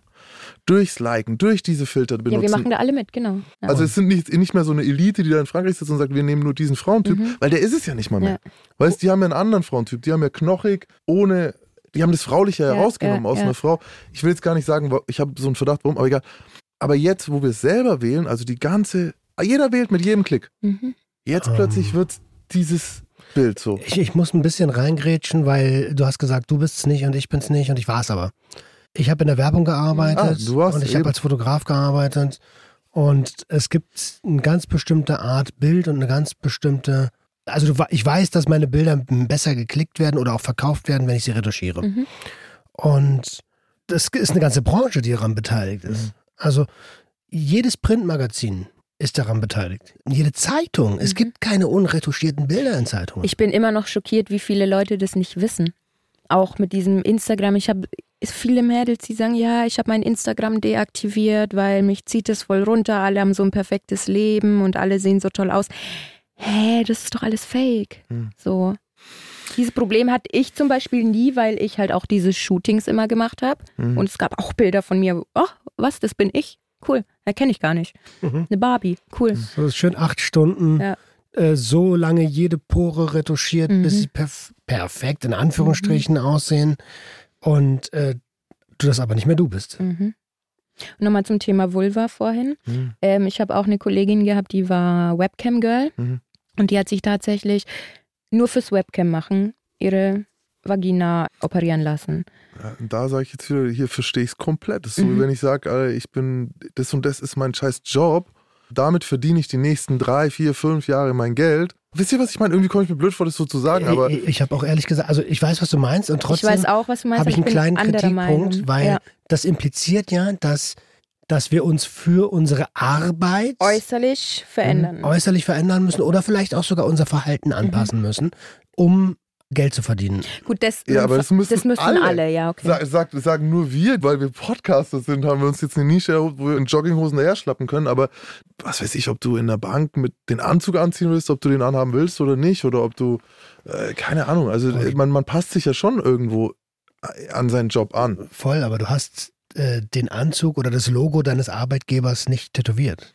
Durchs Liken, durch diese Filter benutzen. Ja, wir machen da alle mit, genau. Ja. Also es sind nicht, nicht mehr so eine Elite, die da in Frankreich sitzt und sagt, wir nehmen nur diesen Frauentyp, mhm. weil der ist es ja nicht mal mehr. Ja. Weißt, die haben ja einen anderen Frauentyp, die haben ja knochig, ohne, die haben das Frauliche ja, herausgenommen aus einer Frau. Ich will jetzt gar nicht sagen, ich habe so einen Verdacht, warum, aber egal. Aber jetzt, wo wir es selber wählen, also die ganze, jeder wählt mit jedem Klick. Mhm. Jetzt um. plötzlich ähm. wird dieses Bild so. Ich, ich muss ein bisschen reingrätschen, weil du hast gesagt, du bist es nicht und ich bin es nicht und ich war es aber. Ich habe in der Werbung gearbeitet ah, und ich habe als Fotograf gearbeitet und es gibt eine ganz bestimmte Art Bild und eine ganz bestimmte also ich weiß, dass meine Bilder besser geklickt werden oder auch verkauft werden, wenn ich sie retuschiere. Mhm. Und das ist eine ganze Branche, die daran beteiligt ist. Mhm. Also jedes Printmagazin ist daran beteiligt. Jede Zeitung. Es mhm. gibt keine unretuschierten Bilder in Zeitungen. Ich bin immer noch schockiert, wie viele Leute das nicht wissen. Auch mit diesem Instagram. Ich habe viele Mädels, die sagen, ja, ich habe mein Instagram deaktiviert, weil mich zieht es voll runter. Alle haben so ein perfektes Leben und alle sehen so toll aus. Hä, das ist doch alles Fake. Mhm. So. Dieses Problem hatte ich zum Beispiel nie, weil ich halt auch diese Shootings immer gemacht habe. Mhm. Und es gab auch Bilder von mir. Oh, was, das bin ich? Cool, erkenne ich gar nicht. Mhm. Eine Barbie, cool. So schön acht Stunden. Ja. Äh, so lange jede Pore retuschiert, mhm. bis sie perf perfekt in Anführungsstrichen mhm. aussehen. Und äh, du das aber nicht mehr du bist. Mhm. Und nochmal zum Thema Vulva vorhin. Mhm. Ähm, ich habe auch eine Kollegin gehabt, die war Webcam-Girl. Mhm. Und die hat sich tatsächlich nur fürs Webcam machen ihre Vagina operieren lassen. Da sage ich jetzt wieder, hier verstehe ich es komplett. Das ist so, mhm. wie wenn ich sage, ich bin, das und das ist mein scheiß Job. Damit verdiene ich die nächsten drei, vier, fünf Jahre mein Geld. Wisst ihr, was ich meine? Irgendwie komme ich mir blöd vor, das so zu sagen, aber. Ich, ich habe auch ehrlich gesagt, also ich weiß, was du meinst und trotzdem. Habe ich einen kleinen Kritikpunkt, weil ja. das impliziert ja, dass, dass wir uns für unsere Arbeit äußerlich verändern. Äußerlich verändern müssen oder vielleicht auch sogar unser Verhalten anpassen mhm. müssen, um Geld zu verdienen. Gut, das, ja, aber das müssen, das müssen alle. alle. ja, okay. Sag, sag, sagen nur wir, weil wir Podcaster sind, haben wir uns jetzt eine Nische, wo wir in Jogginghosen daher schlappen können. Aber was weiß ich, ob du in der Bank mit den Anzug anziehen willst, ob du den anhaben willst oder nicht, oder ob du, äh, keine Ahnung. Also man, man passt sich ja schon irgendwo an seinen Job an. Voll, aber du hast äh, den Anzug oder das Logo deines Arbeitgebers nicht tätowiert.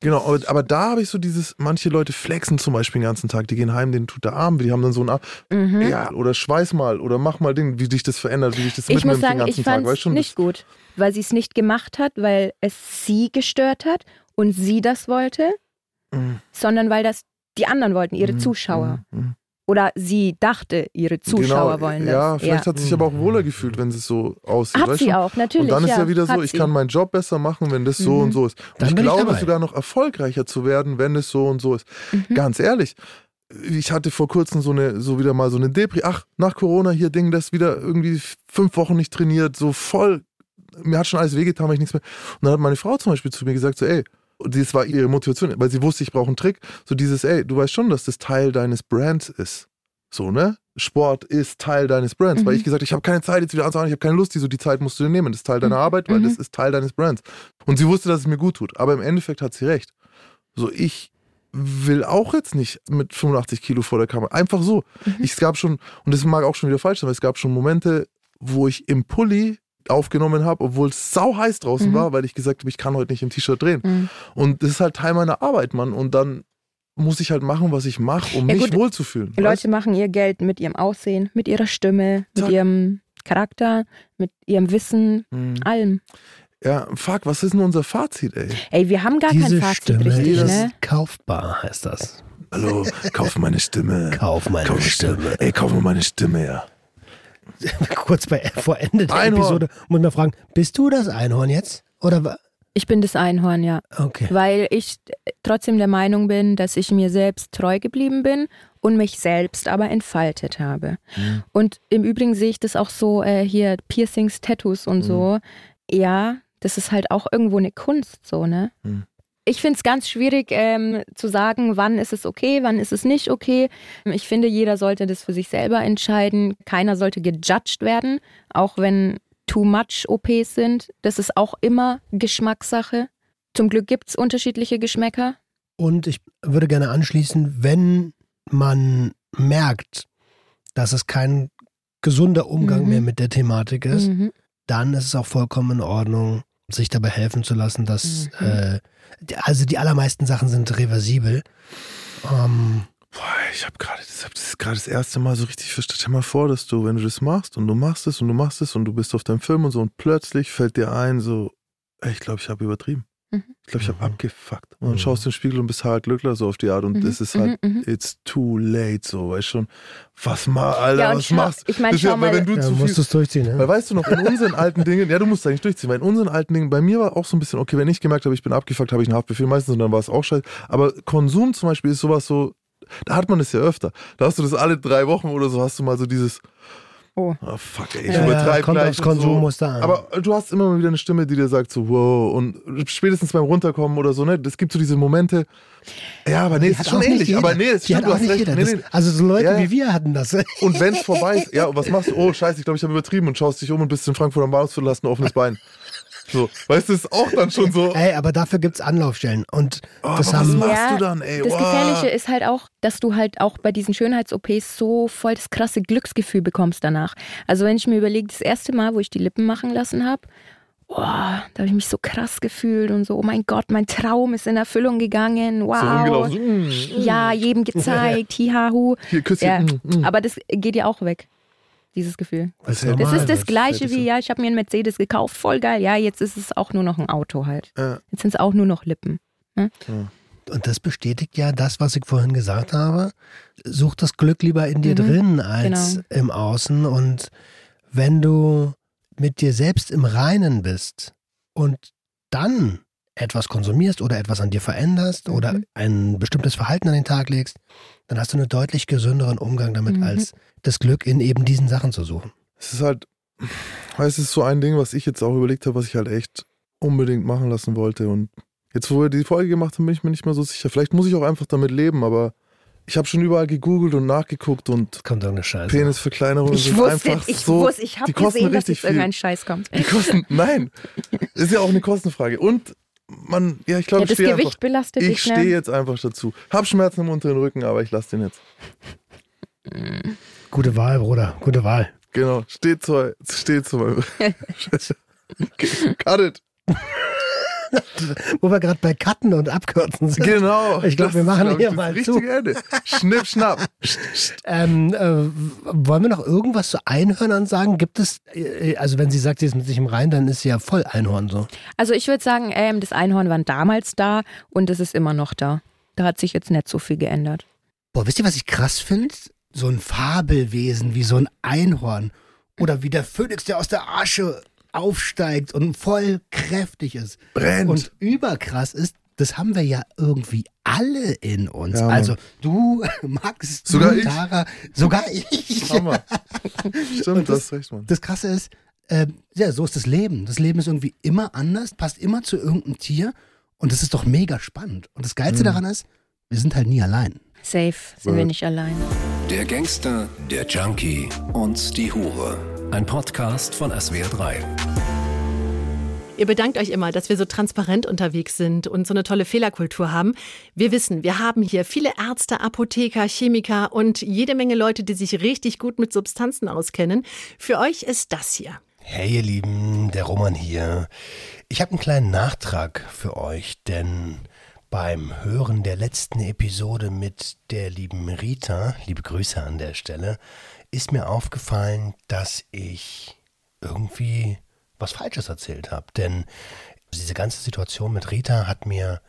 Genau, aber, aber da habe ich so dieses, manche Leute flexen zum Beispiel den ganzen Tag, die gehen heim, denen tut der Arm, die haben dann so ein Arm, mhm. ja, oder schweiß mal oder mach mal Ding, wie sich das verändert, wie sich das ich mitnimmt muss sagen, den ganzen ich Tag. Weißt schon, nicht gut, weil sie es nicht gemacht hat, weil es sie gestört hat und sie das wollte, mhm. sondern weil das die anderen wollten, ihre mhm. Zuschauer. Mhm. Mhm. Oder sie dachte, ihre Zuschauer genau, wollen das. Ja, vielleicht ja. hat sie sich aber auch wohler gefühlt, wenn es so aussieht. Hat sie auch, natürlich. Und dann ist ja, ja wieder so, ich kann meinen Job besser machen, wenn das so mhm. und so ist. Und ich glaube ich sogar noch erfolgreicher zu werden, wenn es so und so ist. Mhm. Ganz ehrlich, ich hatte vor kurzem so eine, so wieder mal so eine Depri. Ach, nach Corona hier Ding, das wieder irgendwie fünf Wochen nicht trainiert, so voll. Mir hat schon alles wehgetan, weil ich nichts mehr. Und dann hat meine Frau zum Beispiel zu mir gesagt, so, ey, und das war ihre Motivation, weil sie wusste, ich brauche einen Trick. So dieses, ey, du weißt schon, dass das Teil deines Brands ist. So, ne? Sport ist Teil deines Brands. Mhm. Weil ich gesagt ich habe keine Zeit jetzt wieder anzuhören, ich habe keine Lust, die so die Zeit musst du dir nehmen. Das ist Teil deiner mhm. Arbeit, weil mhm. das ist Teil deines Brands. Und sie wusste, dass es mir gut tut. Aber im Endeffekt hat sie recht. So, ich will auch jetzt nicht mit 85 Kilo vor der Kamera. Einfach so. Mhm. Ich, es gab schon, und das mag auch schon wieder falsch sein, aber es gab schon Momente, wo ich im Pulli aufgenommen habe, obwohl es sau heiß draußen mhm. war, weil ich gesagt habe, ich kann heute nicht im T-Shirt drehen. Mhm. Und das ist halt Teil meiner Arbeit, Mann. Und dann muss ich halt machen, was ich mache, um ja, mich gut, wohlzufühlen. Leute weißt? machen ihr Geld mit ihrem Aussehen, mit ihrer Stimme, mit Zack. ihrem Charakter, mit ihrem Wissen, mhm. allem. Ja, fuck, was ist denn unser Fazit, ey? Ey, wir haben gar Diese kein Fazit Stimme richtig, ist ne? kaufbar, heißt das. Hallo, kauf meine Stimme. Kauf meine kauf Stimme. Stimme. Ey, kauf mir meine Stimme, ja. kurz bei, vor Ende der Einhorn. Episode muss man fragen, bist du das Einhorn jetzt? Oder ich bin das Einhorn, ja. Okay. Weil ich trotzdem der Meinung bin, dass ich mir selbst treu geblieben bin und mich selbst aber entfaltet habe. Mhm. Und im Übrigen sehe ich das auch so äh, hier Piercings, Tattoos und mhm. so. Ja, das ist halt auch irgendwo eine Kunst, so, ne? Mhm. Ich finde es ganz schwierig ähm, zu sagen, wann ist es okay, wann ist es nicht okay. Ich finde, jeder sollte das für sich selber entscheiden. Keiner sollte gejudged werden, auch wenn too much OPs sind. Das ist auch immer Geschmackssache. Zum Glück gibt es unterschiedliche Geschmäcker. Und ich würde gerne anschließen, wenn man merkt, dass es kein gesunder Umgang mhm. mehr mit der Thematik ist, mhm. dann ist es auch vollkommen in Ordnung, sich dabei helfen zu lassen, dass mhm. äh, also die allermeisten Sachen sind reversibel. Ähm, Boah, ich habe gerade, das, das ist gerade das erste Mal so richtig verstanden. Stell mal vor, dass du, wenn du das machst und du machst es und du machst es und du bist auf deinem Film und so und plötzlich fällt dir ein, so, ey, ich glaube, ich habe übertrieben. Mhm. Ich glaube, ich habe mhm. abgefuckt. Und dann mhm. schaust du in den Spiegel und bist halt Glückler so auf die Art. Und mhm. es ist halt, mhm. it's too late, so, weißt schon. Was mal, Alter, ja, was schau, machst Ich meine, schau ja, mal. Wenn du ja, zu musst viel, es durchziehen, ne? Weil weißt du noch, in unseren alten Dingen, ja, du musst eigentlich durchziehen, weil in unseren alten Dingen, bei mir war auch so ein bisschen, okay, wenn ich gemerkt habe, ich bin abgefuckt, habe ich einen Haftbefehl meistens und dann war es auch scheiße. Aber Konsum zum Beispiel ist sowas so, da hat man es ja öfter. Da hast du das alle drei Wochen oder so, hast du mal so dieses, Oh. oh fuck, ey, ich ja, übertreibe kommt aufs Konsummuster so. an. Aber du hast immer mal wieder eine Stimme, die dir sagt so, wow, und spätestens beim Runterkommen oder so, ne, es gibt so diese Momente, ja, aber nee, es ist schon ähnlich, aber nee, es stimmt, du hast recht. Nee, nee. Also so Leute ja. wie wir hatten das. Und wenn es vorbei ist, ja, und was machst du? Oh, scheiße, ich glaube, ich habe übertrieben und schaust dich um und bist in Frankfurt am Bahnhof zu lassen, offenes Bein. So, weißt du, ist auch dann schon so. Ey, aber dafür gibt es Anlaufstellen. Und oh, das haben, was machst ja, du dann, ey? Das wow. Gefährliche ist halt auch, dass du halt auch bei diesen Schönheits-OPs so voll das krasse Glücksgefühl bekommst danach. Also wenn ich mir überlege, das erste Mal, wo ich die Lippen machen lassen habe, Boah, da habe ich mich so krass gefühlt und so, oh mein Gott, mein Traum ist in Erfüllung gegangen. Wow. So mm, ja, jedem gezeigt, hihahu. Hier, Küsschen. Ja. Mm, mm. Aber das geht ja auch weg dieses Gefühl. Das, ist, das ist das Gleiche wie, ja, ich habe mir einen Mercedes gekauft, voll geil. Ja, jetzt ist es auch nur noch ein Auto halt. Ja. Jetzt sind es auch nur noch Lippen. Ne? Ja. Und das bestätigt ja das, was ich vorhin gesagt habe. Such das Glück lieber in dir mhm. drin als genau. im Außen. Und wenn du mit dir selbst im Reinen bist und dann etwas konsumierst oder etwas an dir veränderst mhm. oder ein bestimmtes Verhalten an den Tag legst, dann hast du einen deutlich gesünderen Umgang damit, mhm. als das Glück in eben diesen Sachen zu suchen. Es ist halt, es ist so ein Ding, was ich jetzt auch überlegt habe, was ich halt echt unbedingt machen lassen wollte. Und jetzt, wo wir die Folge gemacht haben, bin ich mir nicht mehr so sicher. Vielleicht muss ich auch einfach damit leben, aber ich habe schon überall gegoogelt und nachgeguckt und kommt eine Scheiße. Penisverkleinerung ich sind wusste, einfach ich so. Wusste, ich habe gesehen, dass jetzt irgendein Scheiß kommt. Die kosten, nein, ist ja auch eine Kostenfrage. Und man, ja, ich glaube, ja, ich stehe Gewicht einfach, belastet ich ne? stehe jetzt einfach dazu. Hab Schmerzen im unteren Rücken, aber ich lasse den jetzt. Gute Wahl, Bruder, gute Wahl. Genau, steht zu, steht zu meinem. cut it. Wo wir gerade bei Cutten und Abkürzen sind. Genau. Ich glaube, wir machen hier mal zu. Ende. Schnipp, schnapp. ähm, äh, wollen wir noch irgendwas zu Einhörnern sagen? Gibt es, äh, also wenn sie sagt, sie ist mit sich im Rhein, dann ist sie ja voll Einhorn so. Also ich würde sagen, ähm, das Einhorn war damals da und es ist immer noch da. Da hat sich jetzt nicht so viel geändert. Boah, wisst ihr, was ich krass finde? So ein Fabelwesen wie so ein Einhorn. Oder wie der Phönix, der aus der Asche aufsteigt und voll kräftig ist. Brennt. Und überkrass ist, das haben wir ja irgendwie alle in uns. Ja, also du, Max, sogar du, ich. Tara, sogar ich. Hammer. Stimmt, das, das recht, Mann. Das Krasse ist, äh, ja, so ist das Leben. Das Leben ist irgendwie immer anders, passt immer zu irgendeinem Tier und das ist doch mega spannend. Und das Geilste mhm. daran ist, wir sind halt nie allein. Safe sind wir nicht allein. Der Gangster, der Junkie und die Hure. Ein Podcast von SWR3. Ihr bedankt euch immer, dass wir so transparent unterwegs sind und so eine tolle Fehlerkultur haben. Wir wissen, wir haben hier viele Ärzte, Apotheker, Chemiker und jede Menge Leute, die sich richtig gut mit Substanzen auskennen. Für euch ist das hier. Hey ihr Lieben, der Roman hier. Ich habe einen kleinen Nachtrag für euch, denn beim Hören der letzten Episode mit der lieben Rita, liebe Grüße an der Stelle, ist mir aufgefallen, dass ich irgendwie was Falsches erzählt habe. Denn diese ganze Situation mit Rita hat mir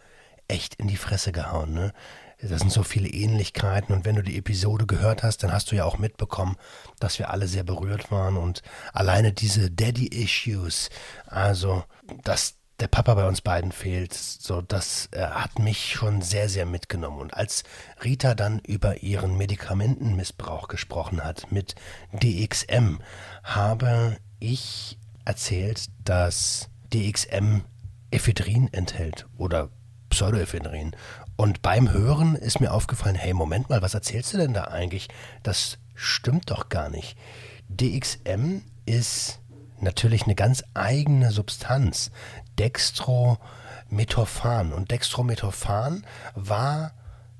echt in die Fresse gehauen. Ne? Das sind so viele Ähnlichkeiten und wenn du die Episode gehört hast, dann hast du ja auch mitbekommen, dass wir alle sehr berührt waren und alleine diese Daddy-Issues, also dass der Papa bei uns beiden fehlt, so das äh, hat mich schon sehr, sehr mitgenommen. Und als Rita dann über ihren Medikamentenmissbrauch gesprochen hat mit DXM, habe ich erzählt, dass DXM Ephedrin enthält oder Pseudoephedrin. Und beim Hören ist mir aufgefallen, hey, Moment mal, was erzählst du denn da eigentlich? Das stimmt doch gar nicht. DXM ist natürlich eine ganz eigene Substanz. Dextrometophan. Und Dextrometophan war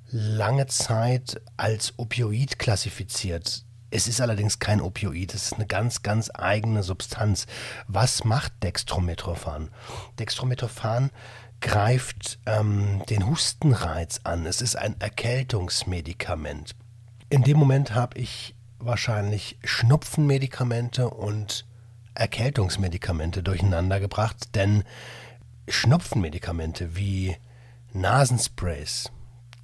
lange Zeit als Opioid klassifiziert. Es ist allerdings kein Opioid, es ist eine ganz, ganz eigene Substanz. Was macht Dextrometrophan? Dextrometrophan greift ähm, den Hustenreiz an. Es ist ein Erkältungsmedikament. In dem Moment habe ich wahrscheinlich Schnupfenmedikamente und Erkältungsmedikamente durcheinander gebracht, denn Schnupfenmedikamente wie Nasensprays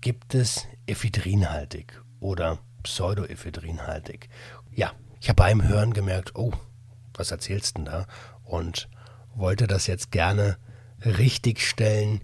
gibt es ephedrinhaltig oder pseudoephedrinhaltig. Ja, ich habe beim Hören gemerkt, oh, was erzählst denn da? Und wollte das jetzt gerne richtigstellen,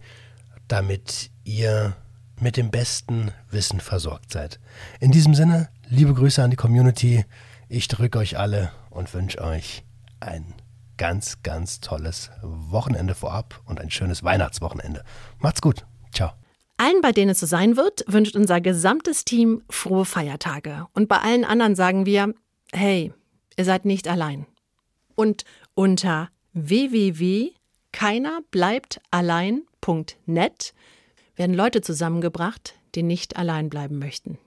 damit ihr mit dem besten Wissen versorgt seid. In diesem Sinne, liebe Grüße an die Community. Ich drücke euch alle und wünsche euch ein ganz, ganz tolles Wochenende vorab und ein schönes Weihnachtswochenende. Macht's gut. Ciao. Allen, bei denen es so sein wird, wünscht unser gesamtes Team frohe Feiertage. Und bei allen anderen sagen wir, hey, ihr seid nicht allein. Und unter www.keinerbleibtallein.net werden Leute zusammengebracht, die nicht allein bleiben möchten.